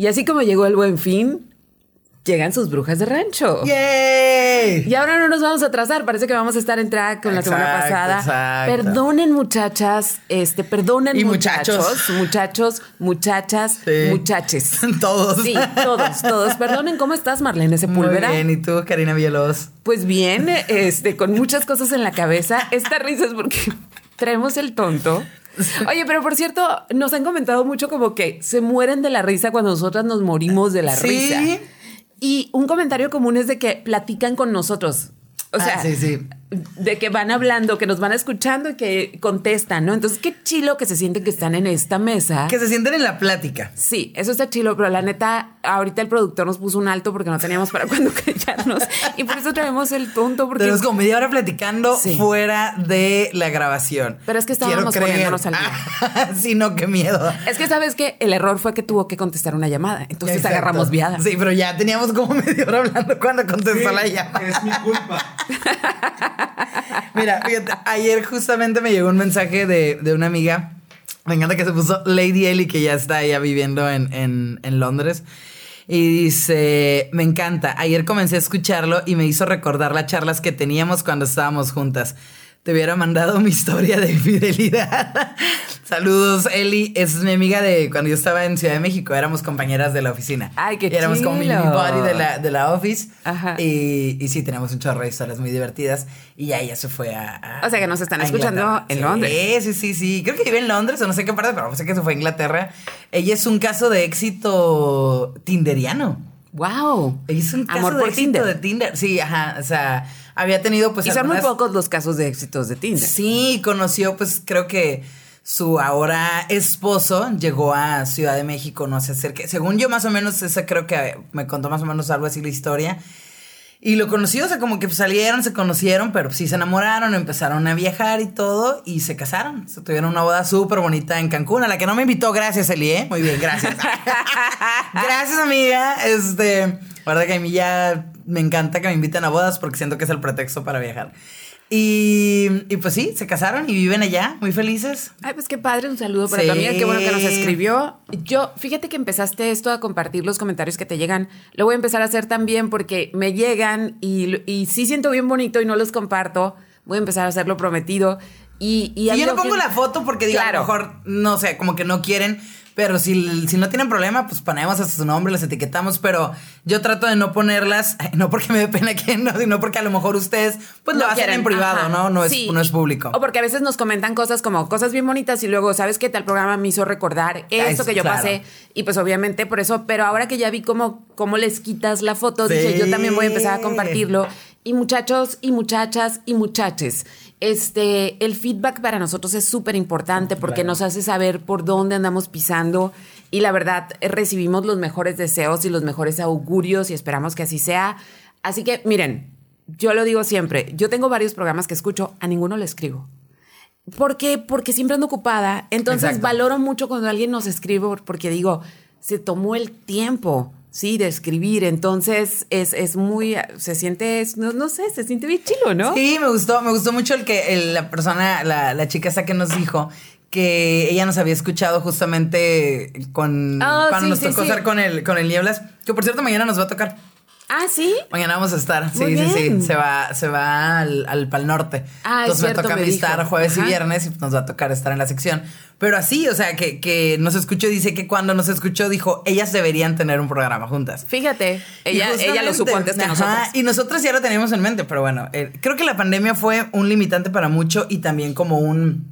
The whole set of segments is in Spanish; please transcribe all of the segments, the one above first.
Y así como llegó el buen fin, llegan sus brujas de rancho. ¡Yay! Y ahora no nos vamos a atrasar, parece que vamos a estar en track con la semana pasada. exacto. Perdonen muchachas, este, perdonen Y muchachos, muchachos. muchachos, muchachas, Sí. muchaches. Todos. Sí, todos, todos. Perdonen, ¿cómo estás, Marlene Sepúlveda? Muy bien, ¿y tú, Karina Villalobos? Pues bien, este, con muchas cosas en la cabeza. Esta risa es porque traemos el tonto. Oye, pero por cierto, nos han comentado mucho como que se mueren de la risa cuando nosotras nos morimos de la Sí. risa. Y un comentario común es de que platican con nosotros. O Ah, sea, sí, sí. De que van hablando, que nos van escuchando y que contestan, ¿no? Entonces, qué chilo que se sienten que están en esta mesa. Que se sienten en la plática. Sí, eso está chilo, pero la neta, ahorita el productor nos puso un alto porque no teníamos para cuándo callarnos. Y por eso traemos el tonto, porque. Tenemos como media hora platicando Sí. fuera de la grabación. Pero es que estábamos poniéndonos al día. sí, no, qué miedo. Es que sabes que el error fue que tuvo que contestar una llamada. Entonces Exacto. agarramos viada. Sí, pero ya teníamos como media hora hablando cuando contestó la llamada. Es mi culpa. Mira, fíjate, ayer justamente me llegó un mensaje de, de una amiga. Me encanta que se puso Lady Ellie, que ya está ya viviendo en, en, en Londres. Y dice, me encanta, ayer comencé a escucharlo y me hizo recordar las charlas que teníamos cuando estábamos juntas. Te hubiera mandado mi historia de infidelidad. Saludos, Eli. Es mi amiga de cuando yo estaba en Ciudad de México. Éramos compañeras de la oficina. Ay, qué Y éramos como mini chilo. buddy de la, de la office. Ajá. Y, y sí, tenemos un chorro de historias muy divertidas. Y ya ella se fue a. a- O sea, que nos están escuchando Inglaterra. en Sí, Londres. Sí, sí, sí. Creo que vive en Londres o no sé qué parte, pero sé que se fue a Inglaterra. Ella es un caso de éxito tinderiano. Wow. Ella es un caso Amor de por éxito Tinder. de Tinder. Sí, ajá. O sea, había tenido pues. y son muy pocos los casos de éxitos de Tinder. Sí, conoció, pues creo que su ahora esposo llegó a Ciudad de México, no sé, cerca. Según yo, más o menos, esa creo que me contó más o menos algo así la historia. Y lo conoció, o sea, como que salieron, se conocieron, pero sí se enamoraron, empezaron a viajar y todo, y se casaron. Se tuvieron una boda súper bonita en Cancún, a la que no me invitó, gracias, Eli, ¿eh? Muy bien, gracias. gracias, amiga. Este, verdad que a mí ya me encanta que me inviten a bodas porque siento que es el pretexto para viajar. Y, y pues sí, se casaron y viven allá, muy felices. Ay, pues qué padre, un saludo para Sí. tu amiga, qué bueno que nos escribió. Yo, fíjate que empezaste esto a compartir los comentarios que te llegan. Lo voy a empezar a hacer también porque me llegan y, y sí siento bien bonito y no los comparto. Voy a empezar a hacerlo prometido. Y, y Y yo no pongo que- la foto porque digo, a Claro. lo mejor, no sé, como que no quieren. Pero si, si no tienen problema, pues ponemos hasta su nombre, las etiquetamos. Pero yo trato de no ponerlas, no porque me dé pena que no, sino porque a lo mejor ustedes, pues lo hacen quieren, en privado, ajá. ¿no? No es, Sí, no es público. O porque a veces nos comentan cosas como cosas bien bonitas y luego, ¿sabes qué? Tal programa me hizo recordar esto es- que yo claro. pasé. Y pues obviamente por eso, pero ahora que ya vi cómo, cómo les quitas la foto, dije, Sí. yo también voy a empezar a compartirlo. Y muchachos y muchachas y muchaches, este, el feedback para nosotros es súper importante porque nos hace saber por dónde andamos pisando y la verdad eh, recibimos los mejores deseos y los mejores augurios y esperamos que así sea. Así que miren, yo lo digo siempre, yo tengo varios programas que escucho, a ninguno le escribo. ¿Por qué? Porque siempre ando ocupada. Entonces Exacto. valoro mucho cuando alguien nos escribe porque digo, se tomó el tiempo, sí, de escribir. Entonces es, es muy, se siente, es- no, no sé, se siente bien chilo, ¿no? Sí, me gustó, me gustó mucho el que el- la persona, la, la chica esa que nos dijo que ella nos había escuchado justamente con Ah, cuando sí, nos sí, tocó sí. estar con el, con el Nieblas, que por cierto mañana nos va a tocar. Ah, sí. Mañana vamos a estar, sí, Muy sí, bien. sí. Se va, se va al, al Pal Norte. Ah, es Entonces cierto, me toca a me mí estar dijo. jueves y viernes y nos va a tocar estar en la sección. Pero así, o sea, que, que nos escuchó dice que cuando nos escuchó dijo, ellas deberían tener un programa juntas. Fíjate, ella, ella lo supo antes que nosotros. Y nosotros ya lo teníamos en mente, pero bueno, eh, creo que la pandemia fue un limitante para mucho y también como un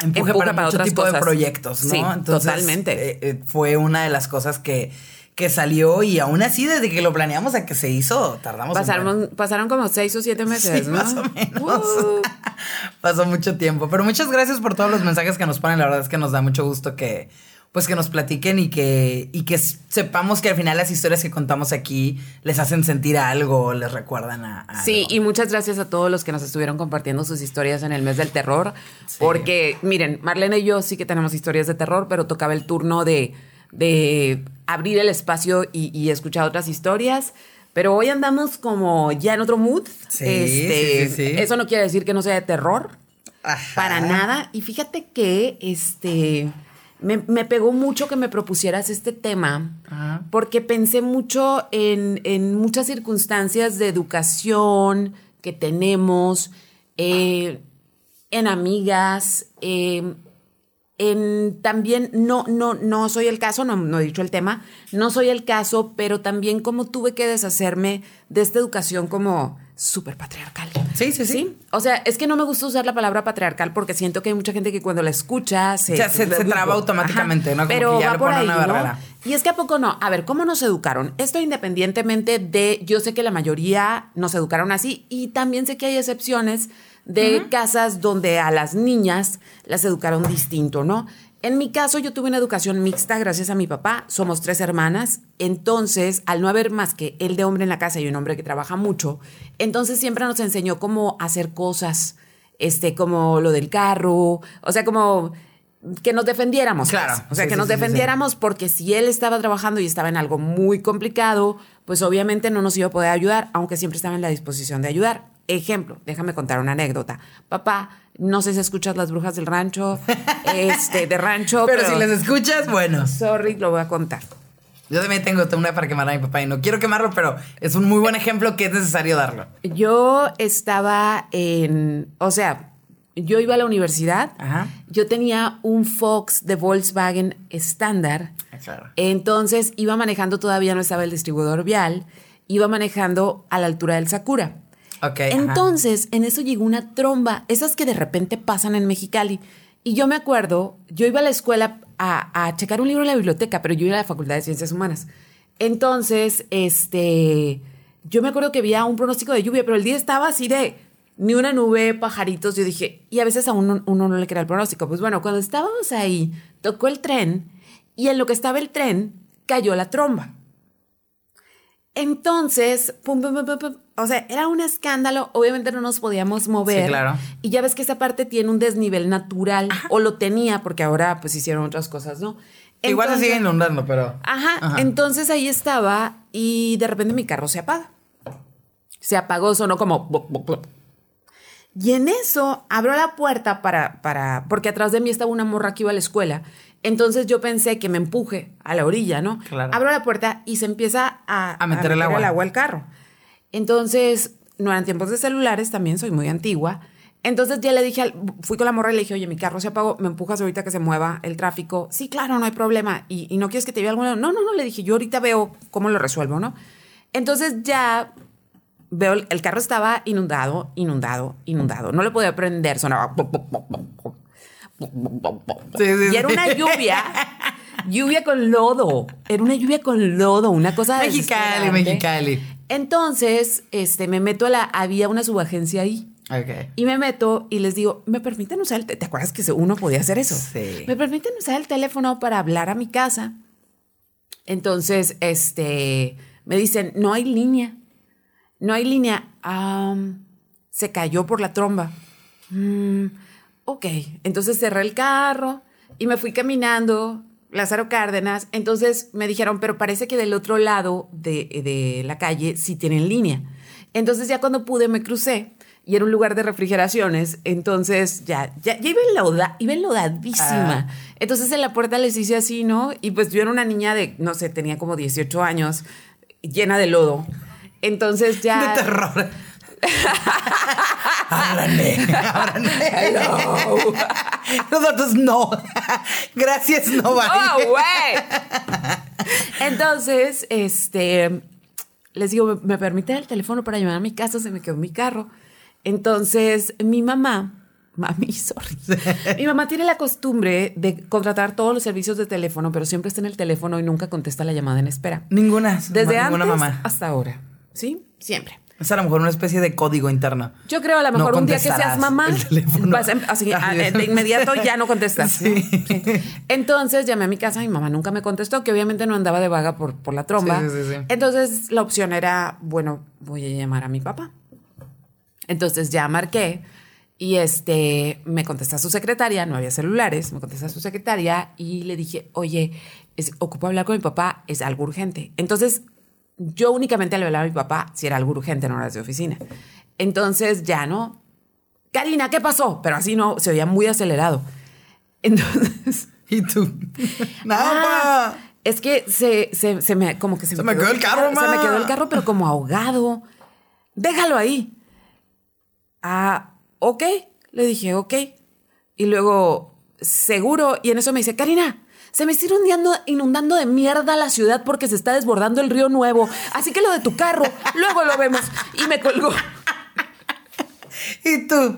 empuje, Empuje para, para mucho otras tipo de proyectos, ¿no? Sí, totalmente. eh, eh, fue una de las cosas que, que salió y aún así desde que lo planeamos a que se hizo, tardamos. Pasaron, pasaron como seis o siete meses, Sí, ¿no? más o menos. Uh. Pasó mucho tiempo. Pero muchas gracias por todos los mensajes que nos ponen. La verdad es que nos da mucho gusto que, pues, que nos platiquen y que, y que sepamos que al final las historias que contamos aquí les hacen sentir algo, les recuerdan a, a Sí, algo. y muchas gracias a todos los que nos estuvieron compartiendo sus historias en el mes del terror. Porque, miren, Marlene y yo sí que tenemos historias de terror, pero tocaba el turno de, de abrir el espacio y, y escuchar otras historias. Pero hoy andamos como ya en otro mood. Sí, Este, sí, sí. Eso no quiere decir que no sea de terror. Ajá. Para nada. Y fíjate que este me, me pegó mucho que me propusieras este tema, porque pensé mucho en, en muchas circunstancias de educación que tenemos, eh, en amigas, eh, en también, no, no, no soy el caso, no, no he dicho el tema, no soy el caso, pero también como tuve que deshacerme de esta educación como súper patriarcal. Sí, sí, sí, O sea, es que no me gusta usar la palabra patriarcal porque siento que hay mucha gente que cuando la escucha se, se, traba automáticamente, ¿no? Como pero que ya va le por ahí, una ¿no? barrera. Y es que a poco no. A ver, ¿cómo nos educaron? Esto independientemente de, yo sé que la mayoría nos educaron así y también sé que hay excepciones de casas donde a las niñas las educaron distinto, ¿no? En mi caso, yo tuve una educación mixta gracias a mi papá. Somos tres hermanas. Entonces, al no haber más que él de hombre en la casa y un hombre que trabaja mucho, entonces siempre nos enseñó cómo hacer cosas, este, como lo del carro, o sea, como que nos defendiéramos. pues. Claro. O sea, Sí, que sí, nos sí, defendiéramos porque si él estaba trabajando y estaba en algo muy complicado, pues obviamente no nos iba a poder ayudar, aunque siempre estaba en la disposición de ayudar. Ejemplo, déjame contar una anécdota. Papá, no sé si escuchas las brujas del rancho, este, de rancho, Pero, pero, si les escuchas, bueno. sorry, lo voy a contar. Yo también tengo una para quemar a mi papá y no quiero quemarlo, pero es un muy buen ejemplo que es necesario darlo. Yo estaba en, o sea, yo iba a la universidad, Ajá. yo tenía un Fox de Volkswagen estándar, Claro. entonces iba manejando, todavía no estaba el distribuidor vial, iba manejando a la altura del Sakura. Ok. ajá. Entonces, en eso llegó una tromba, esas que de repente pasan en Mexicali. Y yo me acuerdo, yo iba a la escuela a, a checar un libro en la biblioteca, pero yo iba a la Facultad de Ciencias Humanas. Entonces, este, yo me acuerdo que había un pronóstico de lluvia, pero el día estaba así de ni una nube, pajaritos. Yo dije, y a veces a uno, uno no le crea el pronóstico. Pues bueno, cuando estábamos ahí, tocó el tren y en lo que estaba el tren, cayó la tromba. Entonces, pum, pum, pum, pum, pum. o sea, era un escándalo. Obviamente no nos podíamos mover. Sí, claro. Y ya ves que esa parte tiene un desnivel natural, o lo tenía, porque ahora pues hicieron otras cosas, ¿no? Igual se sigue inundando, pero. Ajá, entonces ahí estaba y de repente mi carro se apaga. Se apagó, sonó como... Y en eso abro la puerta para, para, porque atrás de mí estaba una morra que iba a la escuela. Entonces yo pensé que me empuje a la orilla, ¿no? Claro. Abro la puerta y se empieza a, A meter el agua. el agua al carro. Entonces, no eran tiempos de celulares, también soy muy antigua. Entonces ya le dije, al- fui con la morra y le dije, oye, mi carro se apagó, ¿me empujas ahorita que se mueva el tráfico? Sí, claro, no hay problema. ¿Y, y no quieres que te lleve alguna? No, no, no, le dije, yo ahorita veo cómo lo resuelvo, ¿no? Entonces ya veo, el, el carro estaba inundado, inundado, inundado. No le podía prender, sonaba... Sí, sí, Y era una lluvia, lluvia con lodo. Era una lluvia con lodo, una cosa Mexicali. Mexicali. Entonces, este, me meto a la, había una subagencia ahí. Ok. Y me meto y les digo, ¿me permiten usar el teléfono? ¿Te acuerdas que uno podía hacer eso? Sí. ¿Me permiten usar el teléfono para hablar a mi casa? Entonces, este, me dicen, no hay línea. No hay línea. Se cayó por la tromba. Mm, ok. Entonces cerré el carro y me fui caminando. Lázaro Cárdenas. Entonces me dijeron, pero parece que del otro lado de, de la calle sí tienen línea. Entonces ya cuando pude me crucé y era un lugar de refrigeraciones. Entonces ya, ya, ya iba, enloda, iba enlodadísima. Ah. Entonces en la puerta les hice así, ¿no? Y pues yo era una niña de, no sé, tenía como 18 años, llena de lodo. Entonces ya... De terror. Ábranme, ábranme. Nosotros no. Gracias, no vale. ¡Oh, güey! Entonces, este, les digo, ¿me, me permiten el teléfono para llamar a mi casa? Se me quedó mi carro. Entonces, mi mamá, mami, sorry. Mi mamá tiene la costumbre de contratar todos los servicios de teléfono, pero siempre está en el teléfono y nunca contesta la llamada en espera. Ninguna. Desde ninguna antes mamá. hasta ahora. ¿Sí? Siempre. Es a lo mejor una especie de código interno. Yo creo a lo No mejor un día que seas mamá, vas a- así, a- de inmediato ya no contestas. Sí. Sí. Entonces llamé a mi casa, mi mamá nunca me contestó, que obviamente no andaba de vaga por, por la tromba. Sí, sí, sí, sí. Entonces la opción era, bueno, voy a llamar a mi papá. Entonces ya marqué y este me contesta su secretaria, no había celulares, me contesta su secretaria y le dije, oye, es, ocupo hablar con mi papá, es algo urgente. Entonces yo únicamente le hablaba a mi papá si era algo urgente en horas de oficina. Entonces ya no. Karina, ¿qué pasó? Pero así no, se oía muy acelerado. Entonces, ¿Y tú? Nada, Ah, es que se, se, se me, como que se, Se me quedó el carro, Se me quedó el carro, pero como ahogado. Déjalo ahí. Ah, ok. Le dije, ok. Y luego, seguro. Y en eso me dice, Karina, se me está inundando, inundando de mierda la ciudad porque se está desbordando el río Nuevo. Así que lo de tu carro, luego lo vemos. Y me colgó. ¿Y tú?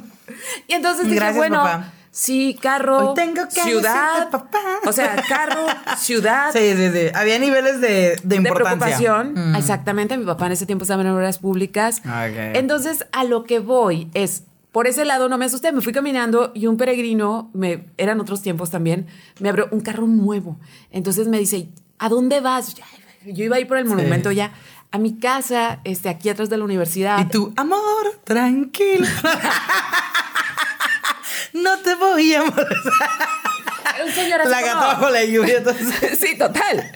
Y entonces dije, Gracias, bueno, papá. sí, carro, Hoy tengo que ciudad, papá. o sea, carro, ciudad, Sí, sí, sí. Había niveles de, de de importancia. preocupación. Exactamente, mi papá en ese tiempo estaba en obras públicas. Entonces, a lo que voy es, por ese lado no me asusté, me fui caminando y un peregrino, me, eran otros tiempos también, me abrió un carro nuevo. Entonces me dice, ¿a dónde vas? Yo iba a ir por el monumento ya. A mi casa, este, aquí atrás de la universidad. Y tú, amor, tranquilo. no te voy un señor así La gata bajo la lluvia. Entonces. sí, total.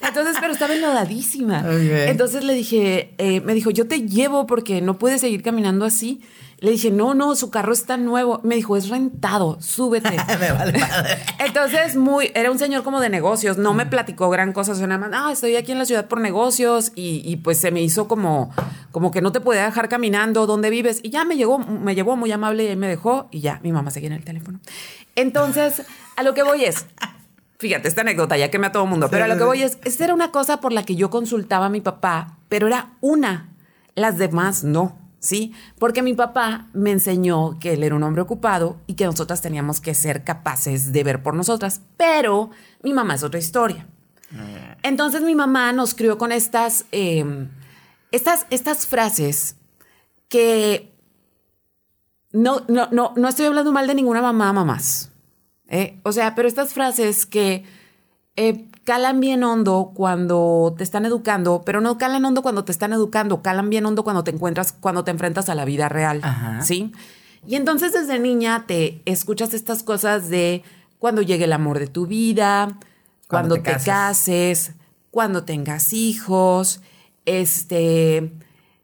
Entonces, pero estaba enlodadísima. Entonces le dije, eh, me dijo, yo te llevo porque no puedes seguir caminando así. Le dije, no, no, su carro está nuevo. Me dijo, es rentado, súbete. Me vale madre. Entonces, muy, era un señor como de negocios, no me platicó gran cosa, suena más, ah, estoy aquí en la ciudad por negocios y, y, pues se me hizo como, como que no te podía dejar caminando, ¿dónde vives? Y ya me llegó, me llevó muy amable y ahí me dejó y ya, mi mamá seguía en el teléfono. Entonces, a lo que voy es, fíjate, esta anécdota ya quemé a todo mundo, pero a lo que voy es, esta era una cosa por la que yo consultaba a mi papá, pero era una, las demás no. ¿Sí? Porque mi papá me enseñó que él era un hombre ocupado y que nosotras teníamos que ser capaces de ver por nosotras, pero mi mamá es otra historia. Entonces mi mamá nos crió con estas, eh, estas, estas frases que no, no, no, no estoy hablando mal de ninguna mamá, mamás. ¿eh? O sea, pero estas frases que eh, calan bien hondo cuando te están educando, pero no calan hondo cuando te están educando, calan bien hondo cuando te encuentras, cuando te enfrentas a la vida real. Ajá. ¿Sí? Y entonces desde niña te escuchas estas cosas de cuando llegue el amor de tu vida, cuando, Cuando te te, cases. cases, cuando tengas hijos, este,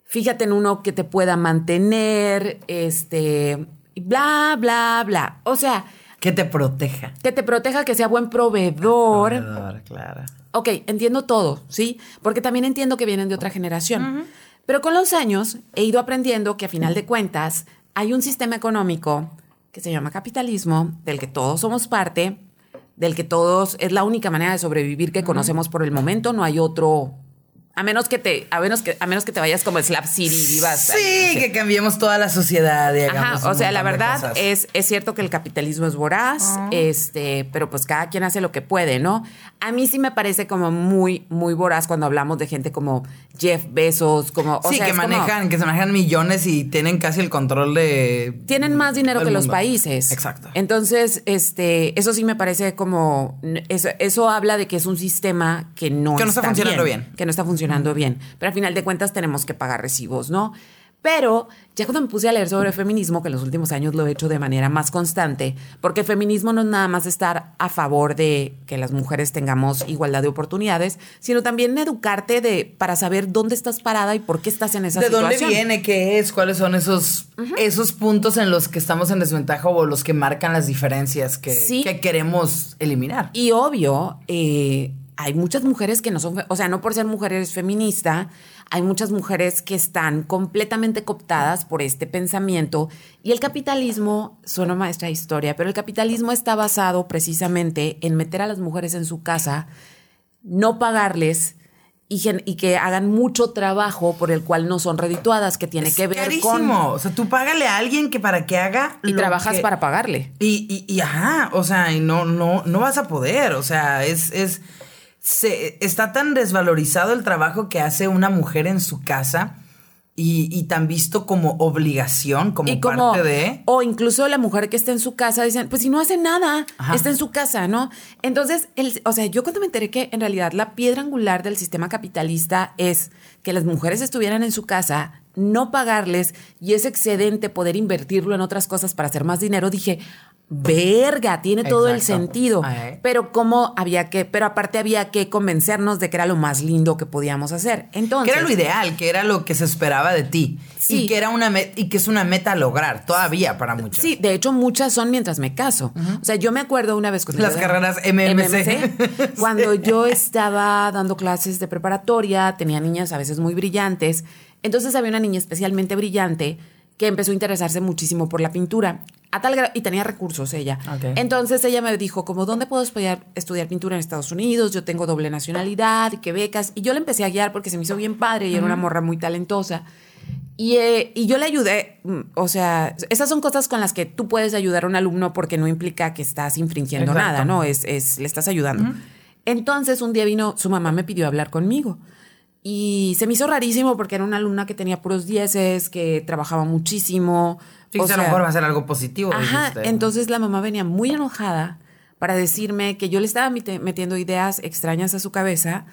fíjate en uno que te pueda mantener, este, bla, bla, bla. O sea, Que te proteja. que te proteja, que sea buen proveedor. Proveedor, claro. Ok, entiendo todo, ¿sí? Porque también entiendo que vienen de otra generación. Pero con los años he ido aprendiendo que a final de cuentas hay un sistema económico que se llama capitalismo, del que todos somos parte, del que todos es la única manera de sobrevivir que conocemos por el momento, no hay otro a menos que te a menos que a menos que te vayas como Slap City y vivas Sí, que cambiemos toda la sociedad y hagamos Ajá, o sea, la verdad es, es cierto que el capitalismo es voraz, este, pero pues cada quien hace lo que puede, ¿no? A mí sí me parece como muy, muy voraz cuando hablamos de gente como Jeff Bezos, como, o sí, sea, que como- manejan, que se manejan millones y tienen casi el control de. tienen más dinero que los países. Exacto. Entonces, este, eso sí me parece como, eso, eso habla de que es un sistema que no, Que no está funcionando bien. Que no está funcionando bien. Pero al final de cuentas tenemos que pagar recibos, ¿no? Pero ya cuando me puse a leer sobre feminismo, que en los últimos años lo he hecho de manera más constante, porque el feminismo no es nada más estar a favor de que las mujeres tengamos igualdad de oportunidades, sino también educarte de, para saber dónde estás parada y por qué estás en esa ¿De situación. dónde viene? ¿Qué es? ¿Cuáles son esos, esos puntos en los que estamos en desventaja o los que marcan las diferencias que, Sí. que queremos eliminar? Y obvio, eh, hay muchas mujeres que no son, o sea, no por ser mujeres feminista, hay muchas mujeres que están completamente cooptadas por este pensamiento y el capitalismo, suena maestra de historia, pero el capitalismo está basado precisamente en meter a las mujeres en su casa, no pagarles y, que hagan mucho trabajo por el cual no son redituadas, que tiene Es que ver carísimo. con... O sea, tú págale a alguien que para que haga. Y lo trabajas que- para pagarle. Y, y, y ajá, o sea, y no, no, no vas a poder. O sea, es, es. Se, está tan desvalorizado el trabajo que hace una mujer en su casa y, y tan visto como obligación, como, y como parte de. o incluso la mujer que está en su casa dicen pues si no hace nada Ajá. está en su casa no entonces el, o sea yo cuando me enteré que en realidad la piedra angular del sistema capitalista es que las mujeres estuvieran en su casa no pagarles y ese excedente poder invertirlo en otras cosas para hacer más dinero dije verga, tiene todo el sentido. Ajá. Pero cómo había que, pero aparte había que convencernos de que era lo más lindo que podíamos hacer. Entonces, Que era lo ideal, que era lo que se esperaba de ti. Sí. Y que era una y que es una meta a lograr todavía para muchos. Sí, de hecho muchas son mientras me caso. O sea, yo me acuerdo una vez cuando Las carreras MMC. cuando yo estaba dando clases de preparatoria, tenía niñas a veces muy brillantes. Entonces había una niña especialmente brillante que empezó a interesarse muchísimo por la pintura. A tal gra- y tenía recursos ella. Ok. Entonces ella me dijo, como, ¿dónde puedo estudiar, estudiar pintura en Estados Unidos? Yo tengo doble nacionalidad, qué becas. Y yo le empecé a guiar porque se me hizo bien padre y era una morra muy talentosa. Y, eh, y yo le ayudé, mm, o sea, esas son cosas con las que tú puedes ayudar a un alumno porque no implica que estás infringiendo Exacto. nada, ¿no? Es, es, le estás ayudando. Entonces un día vino, su mamá me pidió hablar conmigo. Y se me hizo rarísimo porque era una alumna que tenía puros dieces, que trabajaba muchísimo. Sí, o a lo sea, mejor va a ser algo positivo. Ajá, dijiste. entonces la mamá venía muy enojada para decirme que yo le estaba metiendo ideas extrañas a su cabeza,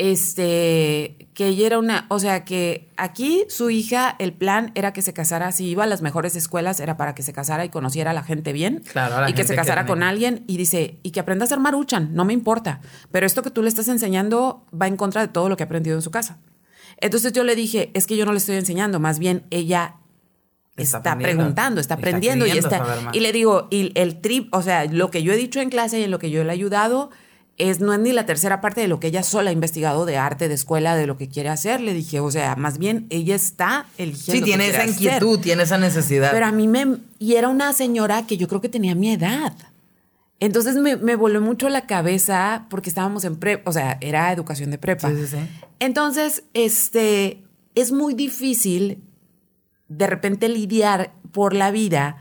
este, que ella era una, o sea, que aquí su hija, el plan era que se casara, si iba a las mejores escuelas, era para que se casara y conociera a la gente bien, Claro, la y que se que casara con alguien, y dice, y que aprenda a ser maruchan, no me importa, pero esto que tú le estás enseñando va en contra de todo lo que ha aprendido en su casa. Entonces yo le dije, es que yo no le estoy enseñando, más bien ella Está preguntando, está Está aprendiendo y está. Y le digo, y el trip, o sea, lo que yo he dicho en clase y en lo que yo le he ayudado es no es ni la tercera parte de lo que ella sola ha investigado de arte, de escuela, de lo que quiere hacer. Le dije, o sea, más bien ella está eligiendo. Sí, tiene esa hacer. inquietud, tiene esa necesidad. Pero a mí me. Y era una señora que yo creo que tenía mi edad. Entonces me, me voló mucho la cabeza porque estábamos en prepa, o sea, era educación de prepa. Sí, sí, sí. Entonces, este, es muy difícil de repente lidiar por la vida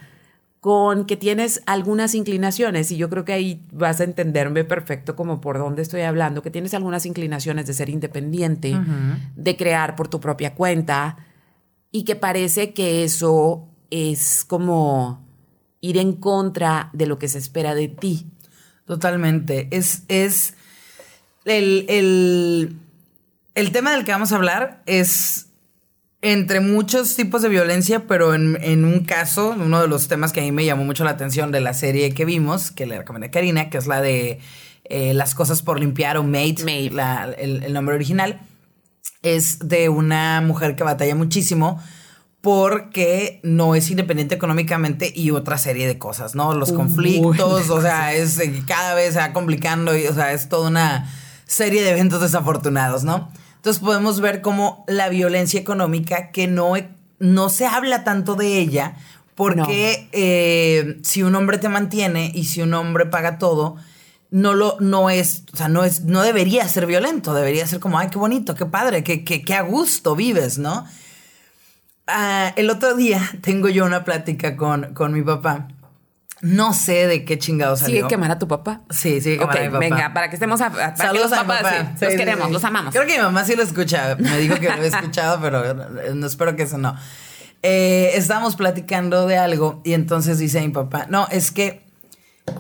con que tienes algunas inclinaciones, y yo creo que ahí vas a entenderme perfecto como por dónde estoy hablando, que tienes algunas inclinaciones de ser independiente, de crear por tu propia cuenta, y que parece que eso es como ir en contra de lo que se espera de ti. Totalmente. Es, es el, el, el tema del que vamos a hablar es entre muchos tipos de violencia, pero en, en un caso, uno de los temas que a mí me llamó mucho la atención de la serie que vimos, que le recomendé a Karina, que es la de eh, Las cosas por limpiar o Made, Maid. la- el, el nombre original, es de una mujer que batalla muchísimo porque no es independiente económicamente y otra serie de cosas, ¿no? Los conflictos, o sea, es cada vez se va complicando y, o sea, es toda una serie de eventos desafortunados, ¿no? Entonces podemos ver cómo la violencia económica que no, e- no se habla tanto de ella porque eh, si un hombre te mantiene y si un hombre paga todo, no lo, no es, o sea, no es, no debería ser violento, debería ser como, ay, qué bonito, qué padre, qué, qué, qué a gusto vives, ¿no? Ah, el otro día tengo yo una plática con, con mi papá. No sé de qué chingado salió. ¿Sigue quemar a tu papá? Sí, Ok, quemar a mi papá. venga, para que estemos a, a- para que Saludos los a mi papá. sí, Sí, los queremos, sí. los amamos. Creo que mi mamá sí lo escucha. Me dijo que lo había escuchado, pero eh, no espero que eso no. Eh, estábamos platicando de algo y entonces dice mi papá, no, es que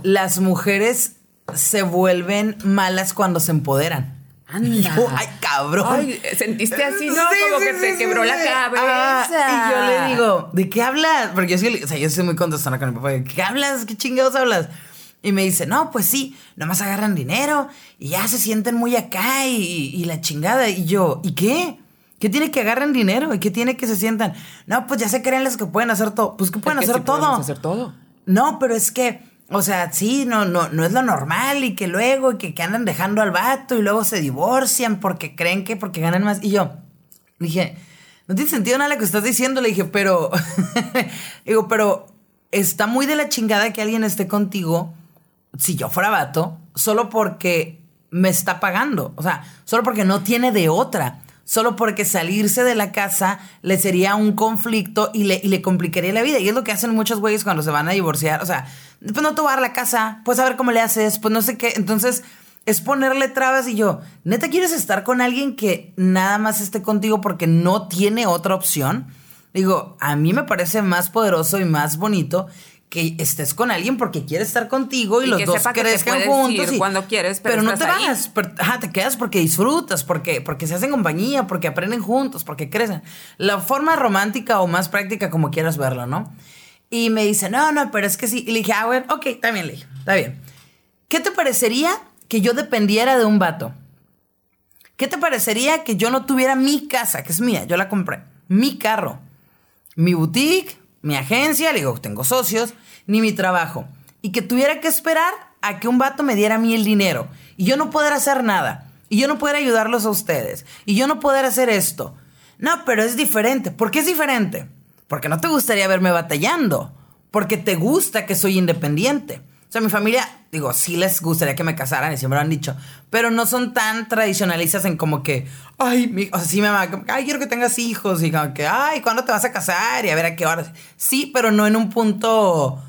las mujeres se vuelven malas cuando se empoderan. Anda. Yo, ay, cabrón. Ay, sentiste así, ¿no? Sí, Como sí, que te sí, quebró la cabeza. Ah, y yo le digo, ¿de qué hablas? Porque yo sí, o sea, yo soy muy contestona con mi papá. ¿De qué hablas? ¿Qué chingados hablas? Y me dice, no, pues sí, nomás agarran dinero y ya se sienten muy acá y, y la chingada. Y yo, ¿y qué? ¿Qué tiene que agarren dinero? ¿Y qué tiene que se sientan? No, pues ya se creen las que pueden hacer todo. Pues que pueden hacer todo. hacer todo. No, pero es que, o sea, sí, no, no, no es lo normal y que luego y que, que andan dejando al vato y luego se divorcian porque creen que porque ganan más. Y yo dije, no tiene sentido nada lo que estás diciendo. Le dije, pero, digo, pero está muy de la chingada que alguien esté contigo, si yo fuera vato, solo porque me está pagando. O sea, solo porque no tiene de otra. Solo porque salirse de la casa le sería un conflicto y le, y le complicaría la vida. Y es lo que hacen muchos güeyes cuando se van a divorciar. O sea, pues no te la casa, pues a ver cómo le haces, pues no sé qué. Entonces, es ponerle trabas y yo, ¿neta quieres estar con alguien que nada más esté contigo porque no tiene otra opción? Digo, a mí me parece más poderoso y más bonito que estés con alguien porque quiere estar contigo y, Y los dos crezcan juntos. y- cuando quieres, pero no te ahí. vas. pero- ajá, te quedas porque disfrutas, porque, porque se hacen compañía, porque aprenden juntos, porque crecen. La forma romántica o más práctica, como quieras verlo, ¿no? Y me dice, no, no, pero es que sí. Y le dije, ah, bueno, ok, está bien, le dije, está bien. ¿Qué te parecería que yo dependiera de un vato? ¿Qué te parecería que yo no tuviera mi casa, que es mía, yo la compré, mi carro, mi boutique, mi agencia, le digo, tengo socios, ni mi trabajo, y que tuviera que esperar a que un vato me diera a mí el dinero, y yo no poder hacer nada, y yo no poder ayudarlos a ustedes, y yo no poder hacer esto? No, pero es diferente. ¿Por qué es diferente? Porque no te gustaría verme batallando, porque te gusta que soy independiente. O sea, mi familia, digo, sí les gustaría que me casaran y siempre lo han dicho, pero no son tan tradicionalistas en como que, ay, mi, o sea, sí me va, ay, quiero que tengas hijos y como que, ay, ¿cuándo te vas a casar? Y a ver a qué hora. Sí, pero no en un punto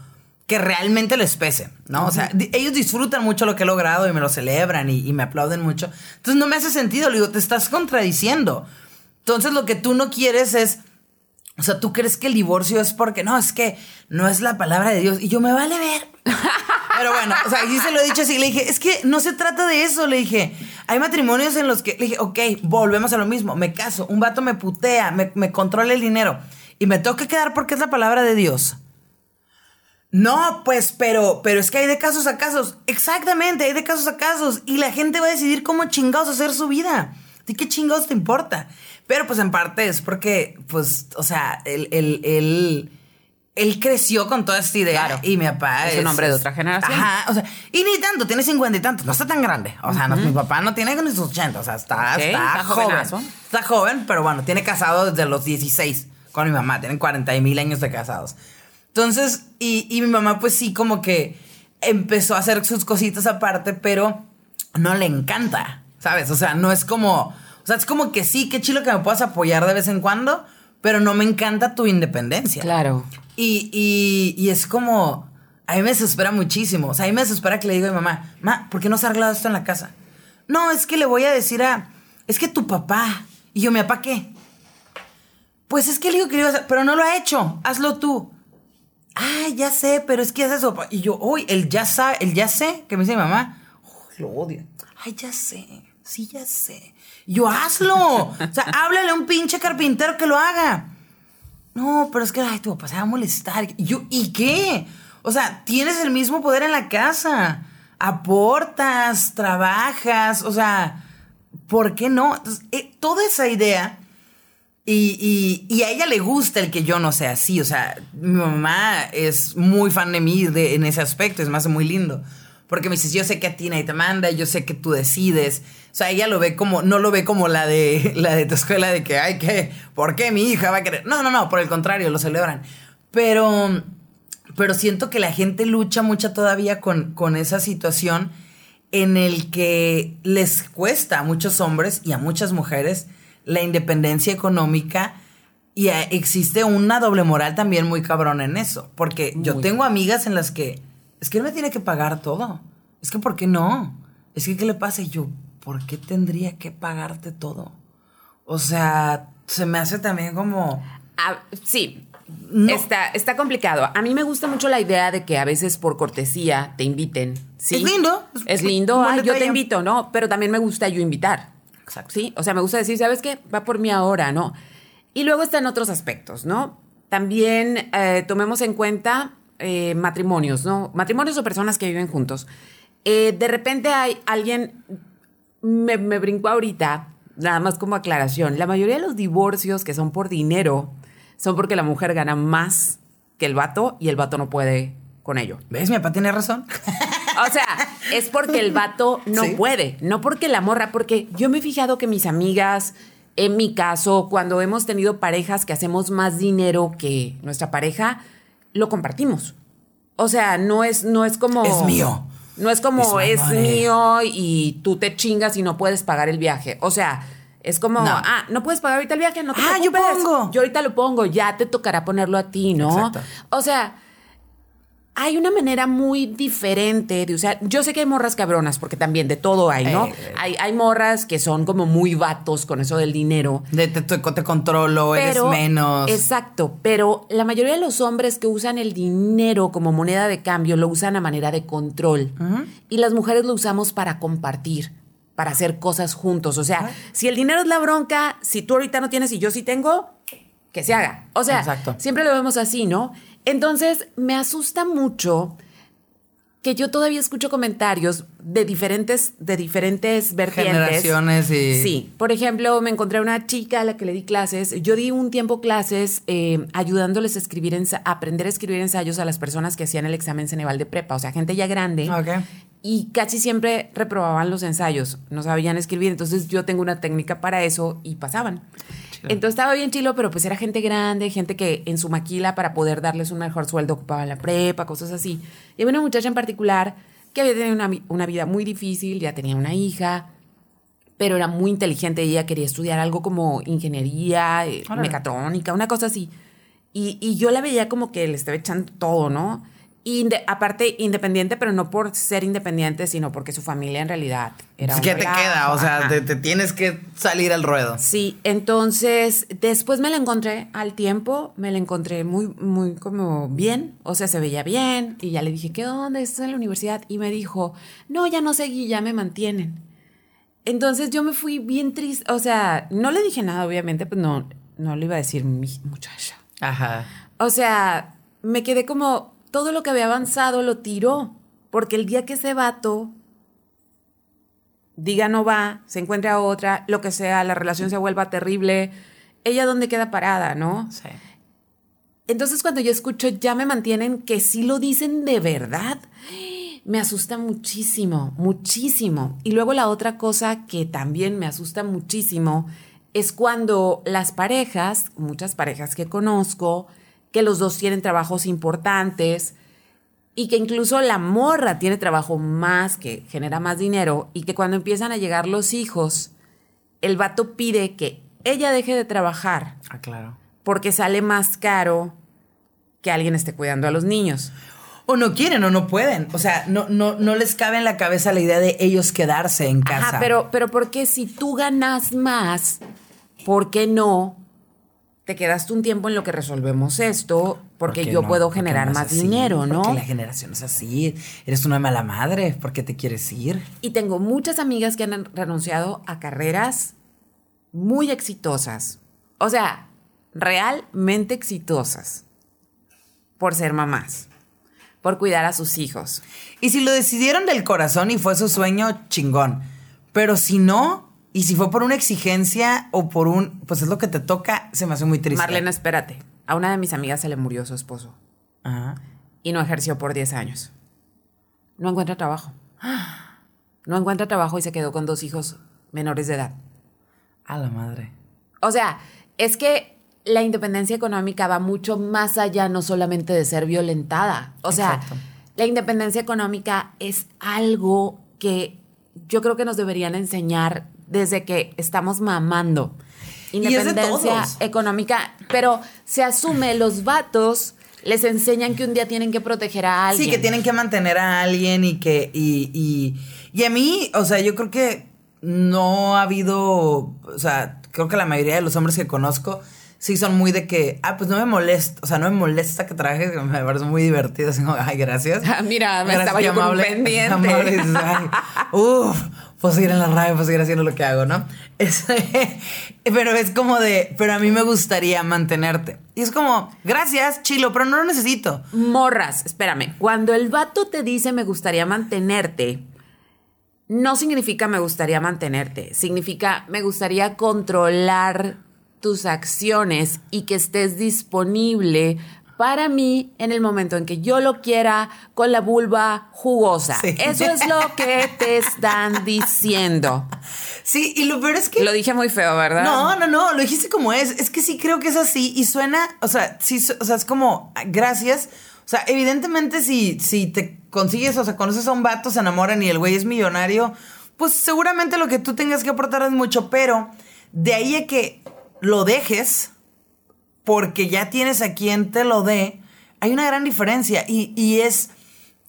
que realmente les pese, ¿no? O sea, ellos disfrutan mucho lo que he logrado y me lo celebran y, y me aplauden mucho. Entonces no me hace sentido, le digo, te estás contradiciendo. Entonces lo que tú no quieres es o sea, tú crees que el divorcio es porque no, es que no es la palabra de Dios. Y yo me vale ver. Pero bueno, o sea, sí se lo he dicho así. Le dije, es que no se trata de eso. Le dije, hay matrimonios en los que le dije, ok, volvemos a lo mismo. Me caso, un vato me putea, me, controla el dinero y me tengo que quedar porque es la palabra de Dios. No, pues, pero, pero es que hay de casos a casos. Exactamente, hay de casos a casos. Y la gente va a decidir cómo chingados hacer su vida. ¿De qué chingados te importa? Pero pues en parte es porque, pues, o sea, él, él, él, creció con toda esta idea. Y mi papá es, un hombre de otra generación. Ajá, o sea, y ni tanto, tiene cincuenta y tantos, no está tan grande. O sea, mi papá no tiene ni sus 80, o sea, está, está, joven. Está joven, pero bueno, tiene casado desde los 16 con mi mamá, tienen 40 mil años de casados. Entonces, y, y mi mamá pues sí como que empezó a hacer sus cositas aparte, pero no le encanta, ¿sabes? O sea, no es como o sea, es como que sí, qué chilo que me puedas apoyar de vez en cuando, pero no me encanta tu independencia. Claro. Y, y, y es como, a mí me desespera muchísimo. O sea, a mí me desespera que le diga a mi mamá, ma, ¿por qué no se ha arreglado esto en la casa? No, es que le voy a decir a, es que tu papá. Y yo, ¿mi papá qué? Pues es que le digo que le iba a hacer, pero no lo ha hecho, hazlo tú. Ah, ya sé, pero es que es eso. Y yo, uy, el ya sabe, el ya sé, que me dice mi mamá, lo odio. Ay, ya sé, sí, ya sé. Yo hazlo. O sea, háblale a un pinche carpintero que lo haga. No, pero es que, ay, tu papá se va a molestar. Y yo, ¿y qué? O sea, tienes el mismo poder en la casa. Aportas, trabajas, o sea, ¿por qué no? Eh, toda esa idea. Y, y, a ella le gusta el que yo no sea así. O sea, mi mamá es muy fan de mí de, en ese aspecto. Es más, muy lindo. Porque me dices, yo sé que a ti nadie te manda, yo sé que tú decides. O sea, ella lo ve como, no lo ve como la de, la de tu escuela de que, ay, ¿qué? ¿Por qué mi hija va a querer? No, no, no, por el contrario, lo celebran. Pero, pero siento que la gente lucha mucho todavía con, con esa situación en el que les cuesta a muchos hombres y a muchas mujeres la independencia económica y existe una doble moral también muy cabrón en eso. Porque yo tengo amigas en las que es que él me tiene que pagar todo. Es que, ¿por qué no? Es que, ¿qué le pasa? Y yo, ¿por qué tendría que pagarte todo? O sea, se me hace también como... Ah, sí, Está, está complicado. A mí me gusta mucho la idea de que a veces por cortesía te inviten. ¿sí? Es lindo. Es lindo. yo te invito, ¿no? Pero también me gusta yo invitar. Exacto. Sí. O sea, me gusta decir, ¿sabes qué? Va por mí ahora, ¿no? Y luego están otros aspectos, ¿no? También eh, tomemos en cuenta eh, matrimonios, ¿no? Matrimonios o personas que viven juntos. Eh, de repente hay alguien, me, me brincó ahorita, nada más como aclaración, la mayoría de los divorcios que son por dinero son porque la mujer gana más que el vato y el vato no puede con ello. ¿Ves? Mi papá tiene razón. O sea, es porque el vato no puede, no porque la morra, porque yo me he fijado que mis amigas, en mi caso, cuando hemos tenido parejas que hacemos más dinero que nuestra pareja, lo compartimos. O sea, no es, no es como. Es mío. No es como es, mío y tú te chingas y no puedes pagar el viaje. O sea, es como, ah, no puedes pagar ahorita el viaje, no te ah, yo pongo. Yo ahorita lo pongo, ya te tocará ponerlo a ti, ¿no? Exacto. O sea, hay una manera muy diferente de usar. Yo sé que hay morras cabronas, porque también de todo hay, ¿no? Eh, hay, hay, morras que son como muy vatos con eso del dinero. De te, te, controlo, eres menos. Exacto, pero la mayoría de los hombres que usan el dinero como moneda de cambio lo usan a manera de control. Y las mujeres lo usamos para compartir para hacer cosas juntos. O sea, si el dinero es la bronca, si tú ahorita no tienes y yo sí tengo, que se haga. O sea, siempre lo vemos así, ¿no? Entonces, me asusta mucho que yo todavía escucho comentarios de diferentes, de diferentes vertientes. Generaciones y... Sí. Por ejemplo, me encontré una chica a la que le di clases. Yo di un tiempo clases eh, ayudándoles a escribir, a aprender a escribir ensayos a las personas que hacían el examen Ceneval de prepa. O sea, gente ya grande. Ok. Y casi siempre reprobaban los ensayos. No sabían escribir. Entonces yo tengo una técnica para eso y pasaban. Entonces estaba bien chilo, pero pues era gente grande, gente que en su maquila para poder darles un mejor sueldo ocupaba la prepa, cosas así. Y había una muchacha en particular que había tenido una, una vida muy difícil, ya tenía una hija, pero era muy inteligente. Ella quería estudiar algo como ingeniería, eh, Órale. mecatrónica, una cosa así. Y, y yo la veía como que le estaba echando todo, ¿no? Inde- aparte, independiente, pero no por ser independiente, sino porque su familia en realidad era un ¿Qué te queda? O sea, te tienes que salir al ruedo. Sí, entonces después me la encontré al tiempo, me la encontré muy, muy como bien, o sea, se veía bien, y ya le dije, ¿qué onda? ¿Estás en la universidad? Y me dijo, no, ya no seguí, ya me mantienen. Entonces yo me fui bien triste, o sea, no le dije nada, obviamente, pues no, no le iba a decir mi muchacha. Ajá. O sea, me quedé como, todo lo que había avanzado lo tiró, porque el día que ese vato diga no va, se encuentre a otra, lo que sea, la relación se vuelva terrible, ella dónde queda parada, ¿no? Sí. Entonces cuando yo escucho ya me mantienen que sí lo dicen de verdad, me asusta muchísimo, muchísimo. Y luego la otra cosa que también me asusta muchísimo es cuando las parejas, muchas parejas que conozco, que los dos tienen trabajos importantes y que incluso la morra tiene trabajo más, que genera más dinero y que cuando empiezan a llegar los hijos, el vato pide que ella deje de trabajar Ah, claro. porque sale más caro que alguien esté cuidando a los niños. O no quieren o no pueden. O sea, no, no, no les cabe en la cabeza la idea de ellos quedarse en casa. Ajá, pero, pero porque si tú ganas más, ¿por qué no te quedaste un tiempo en lo que resolvemos esto? Porque yo no? puedo ¿Por qué generar no más así? dinero, ¿no? Porque la generación es así. Eres una mala madre. ¿Por qué te quieres ir? Y tengo muchas amigas que han renunciado a carreras muy exitosas. O sea, realmente exitosas. Por ser mamás. Por cuidar a sus hijos. Y si lo decidieron del corazón y fue su sueño, chingón. Pero si no, y si fue por una exigencia o por un, pues es lo que te toca, se me hace muy triste. Marlena, espérate. A una de mis amigas se le murió su esposo. Ajá. y no ejerció por 10 años. No encuentra trabajo. No encuentra trabajo y se quedó con dos hijos menores de edad. A la madre. O sea, es que la independencia económica va mucho más allá, no solamente de ser violentada. O sea, Exacto. la independencia económica es algo que yo creo que nos deberían enseñar desde que estamos mamando. Y es de Independencia todos. económica, pero se asume los vatos les enseñan que un día tienen que proteger a alguien. Sí, que tienen que mantener a alguien y que. Y, y, y a mí, o sea, yo creo que no ha habido. O sea, creo que la mayoría de los hombres que conozco sí son muy de que. Ah, pues no me molesta. O sea, no me molesta que trabajes. que Me parece muy divertido. Así como, ay, gracias. Ah, mira, me Gracias, estaba yo con un amable, pendiente. amable, dices, ay, uf, puedo seguir en la radio, puedo seguir haciendo lo que hago, ¿no? Es- pero es como de, pero a mí me gustaría mantenerte. Y es como, gracias, chilo, pero no lo necesito. Morras, espérame. Cuando el vato te dice me gustaría mantenerte, no significa me gustaría mantenerte. Significa me gustaría controlar tus acciones y que estés disponible para mí en el momento en que yo lo quiera con la vulva jugosa. Sí. Eso es lo que te están diciendo. Sí, y lo peor es que... Lo dije muy feo, ¿verdad? No, no, no, lo dijiste como es. Es que sí creo que es así y suena, o sea, sí, o sea, es como, gracias. O sea, evidentemente si, si te consigues, o sea, conoces a un vato, se enamoran y el güey es millonario, pues seguramente lo que tú tengas que aportar es mucho, pero de ahí a que lo dejes porque ya tienes a quien te lo dé, hay una gran diferencia y, y es,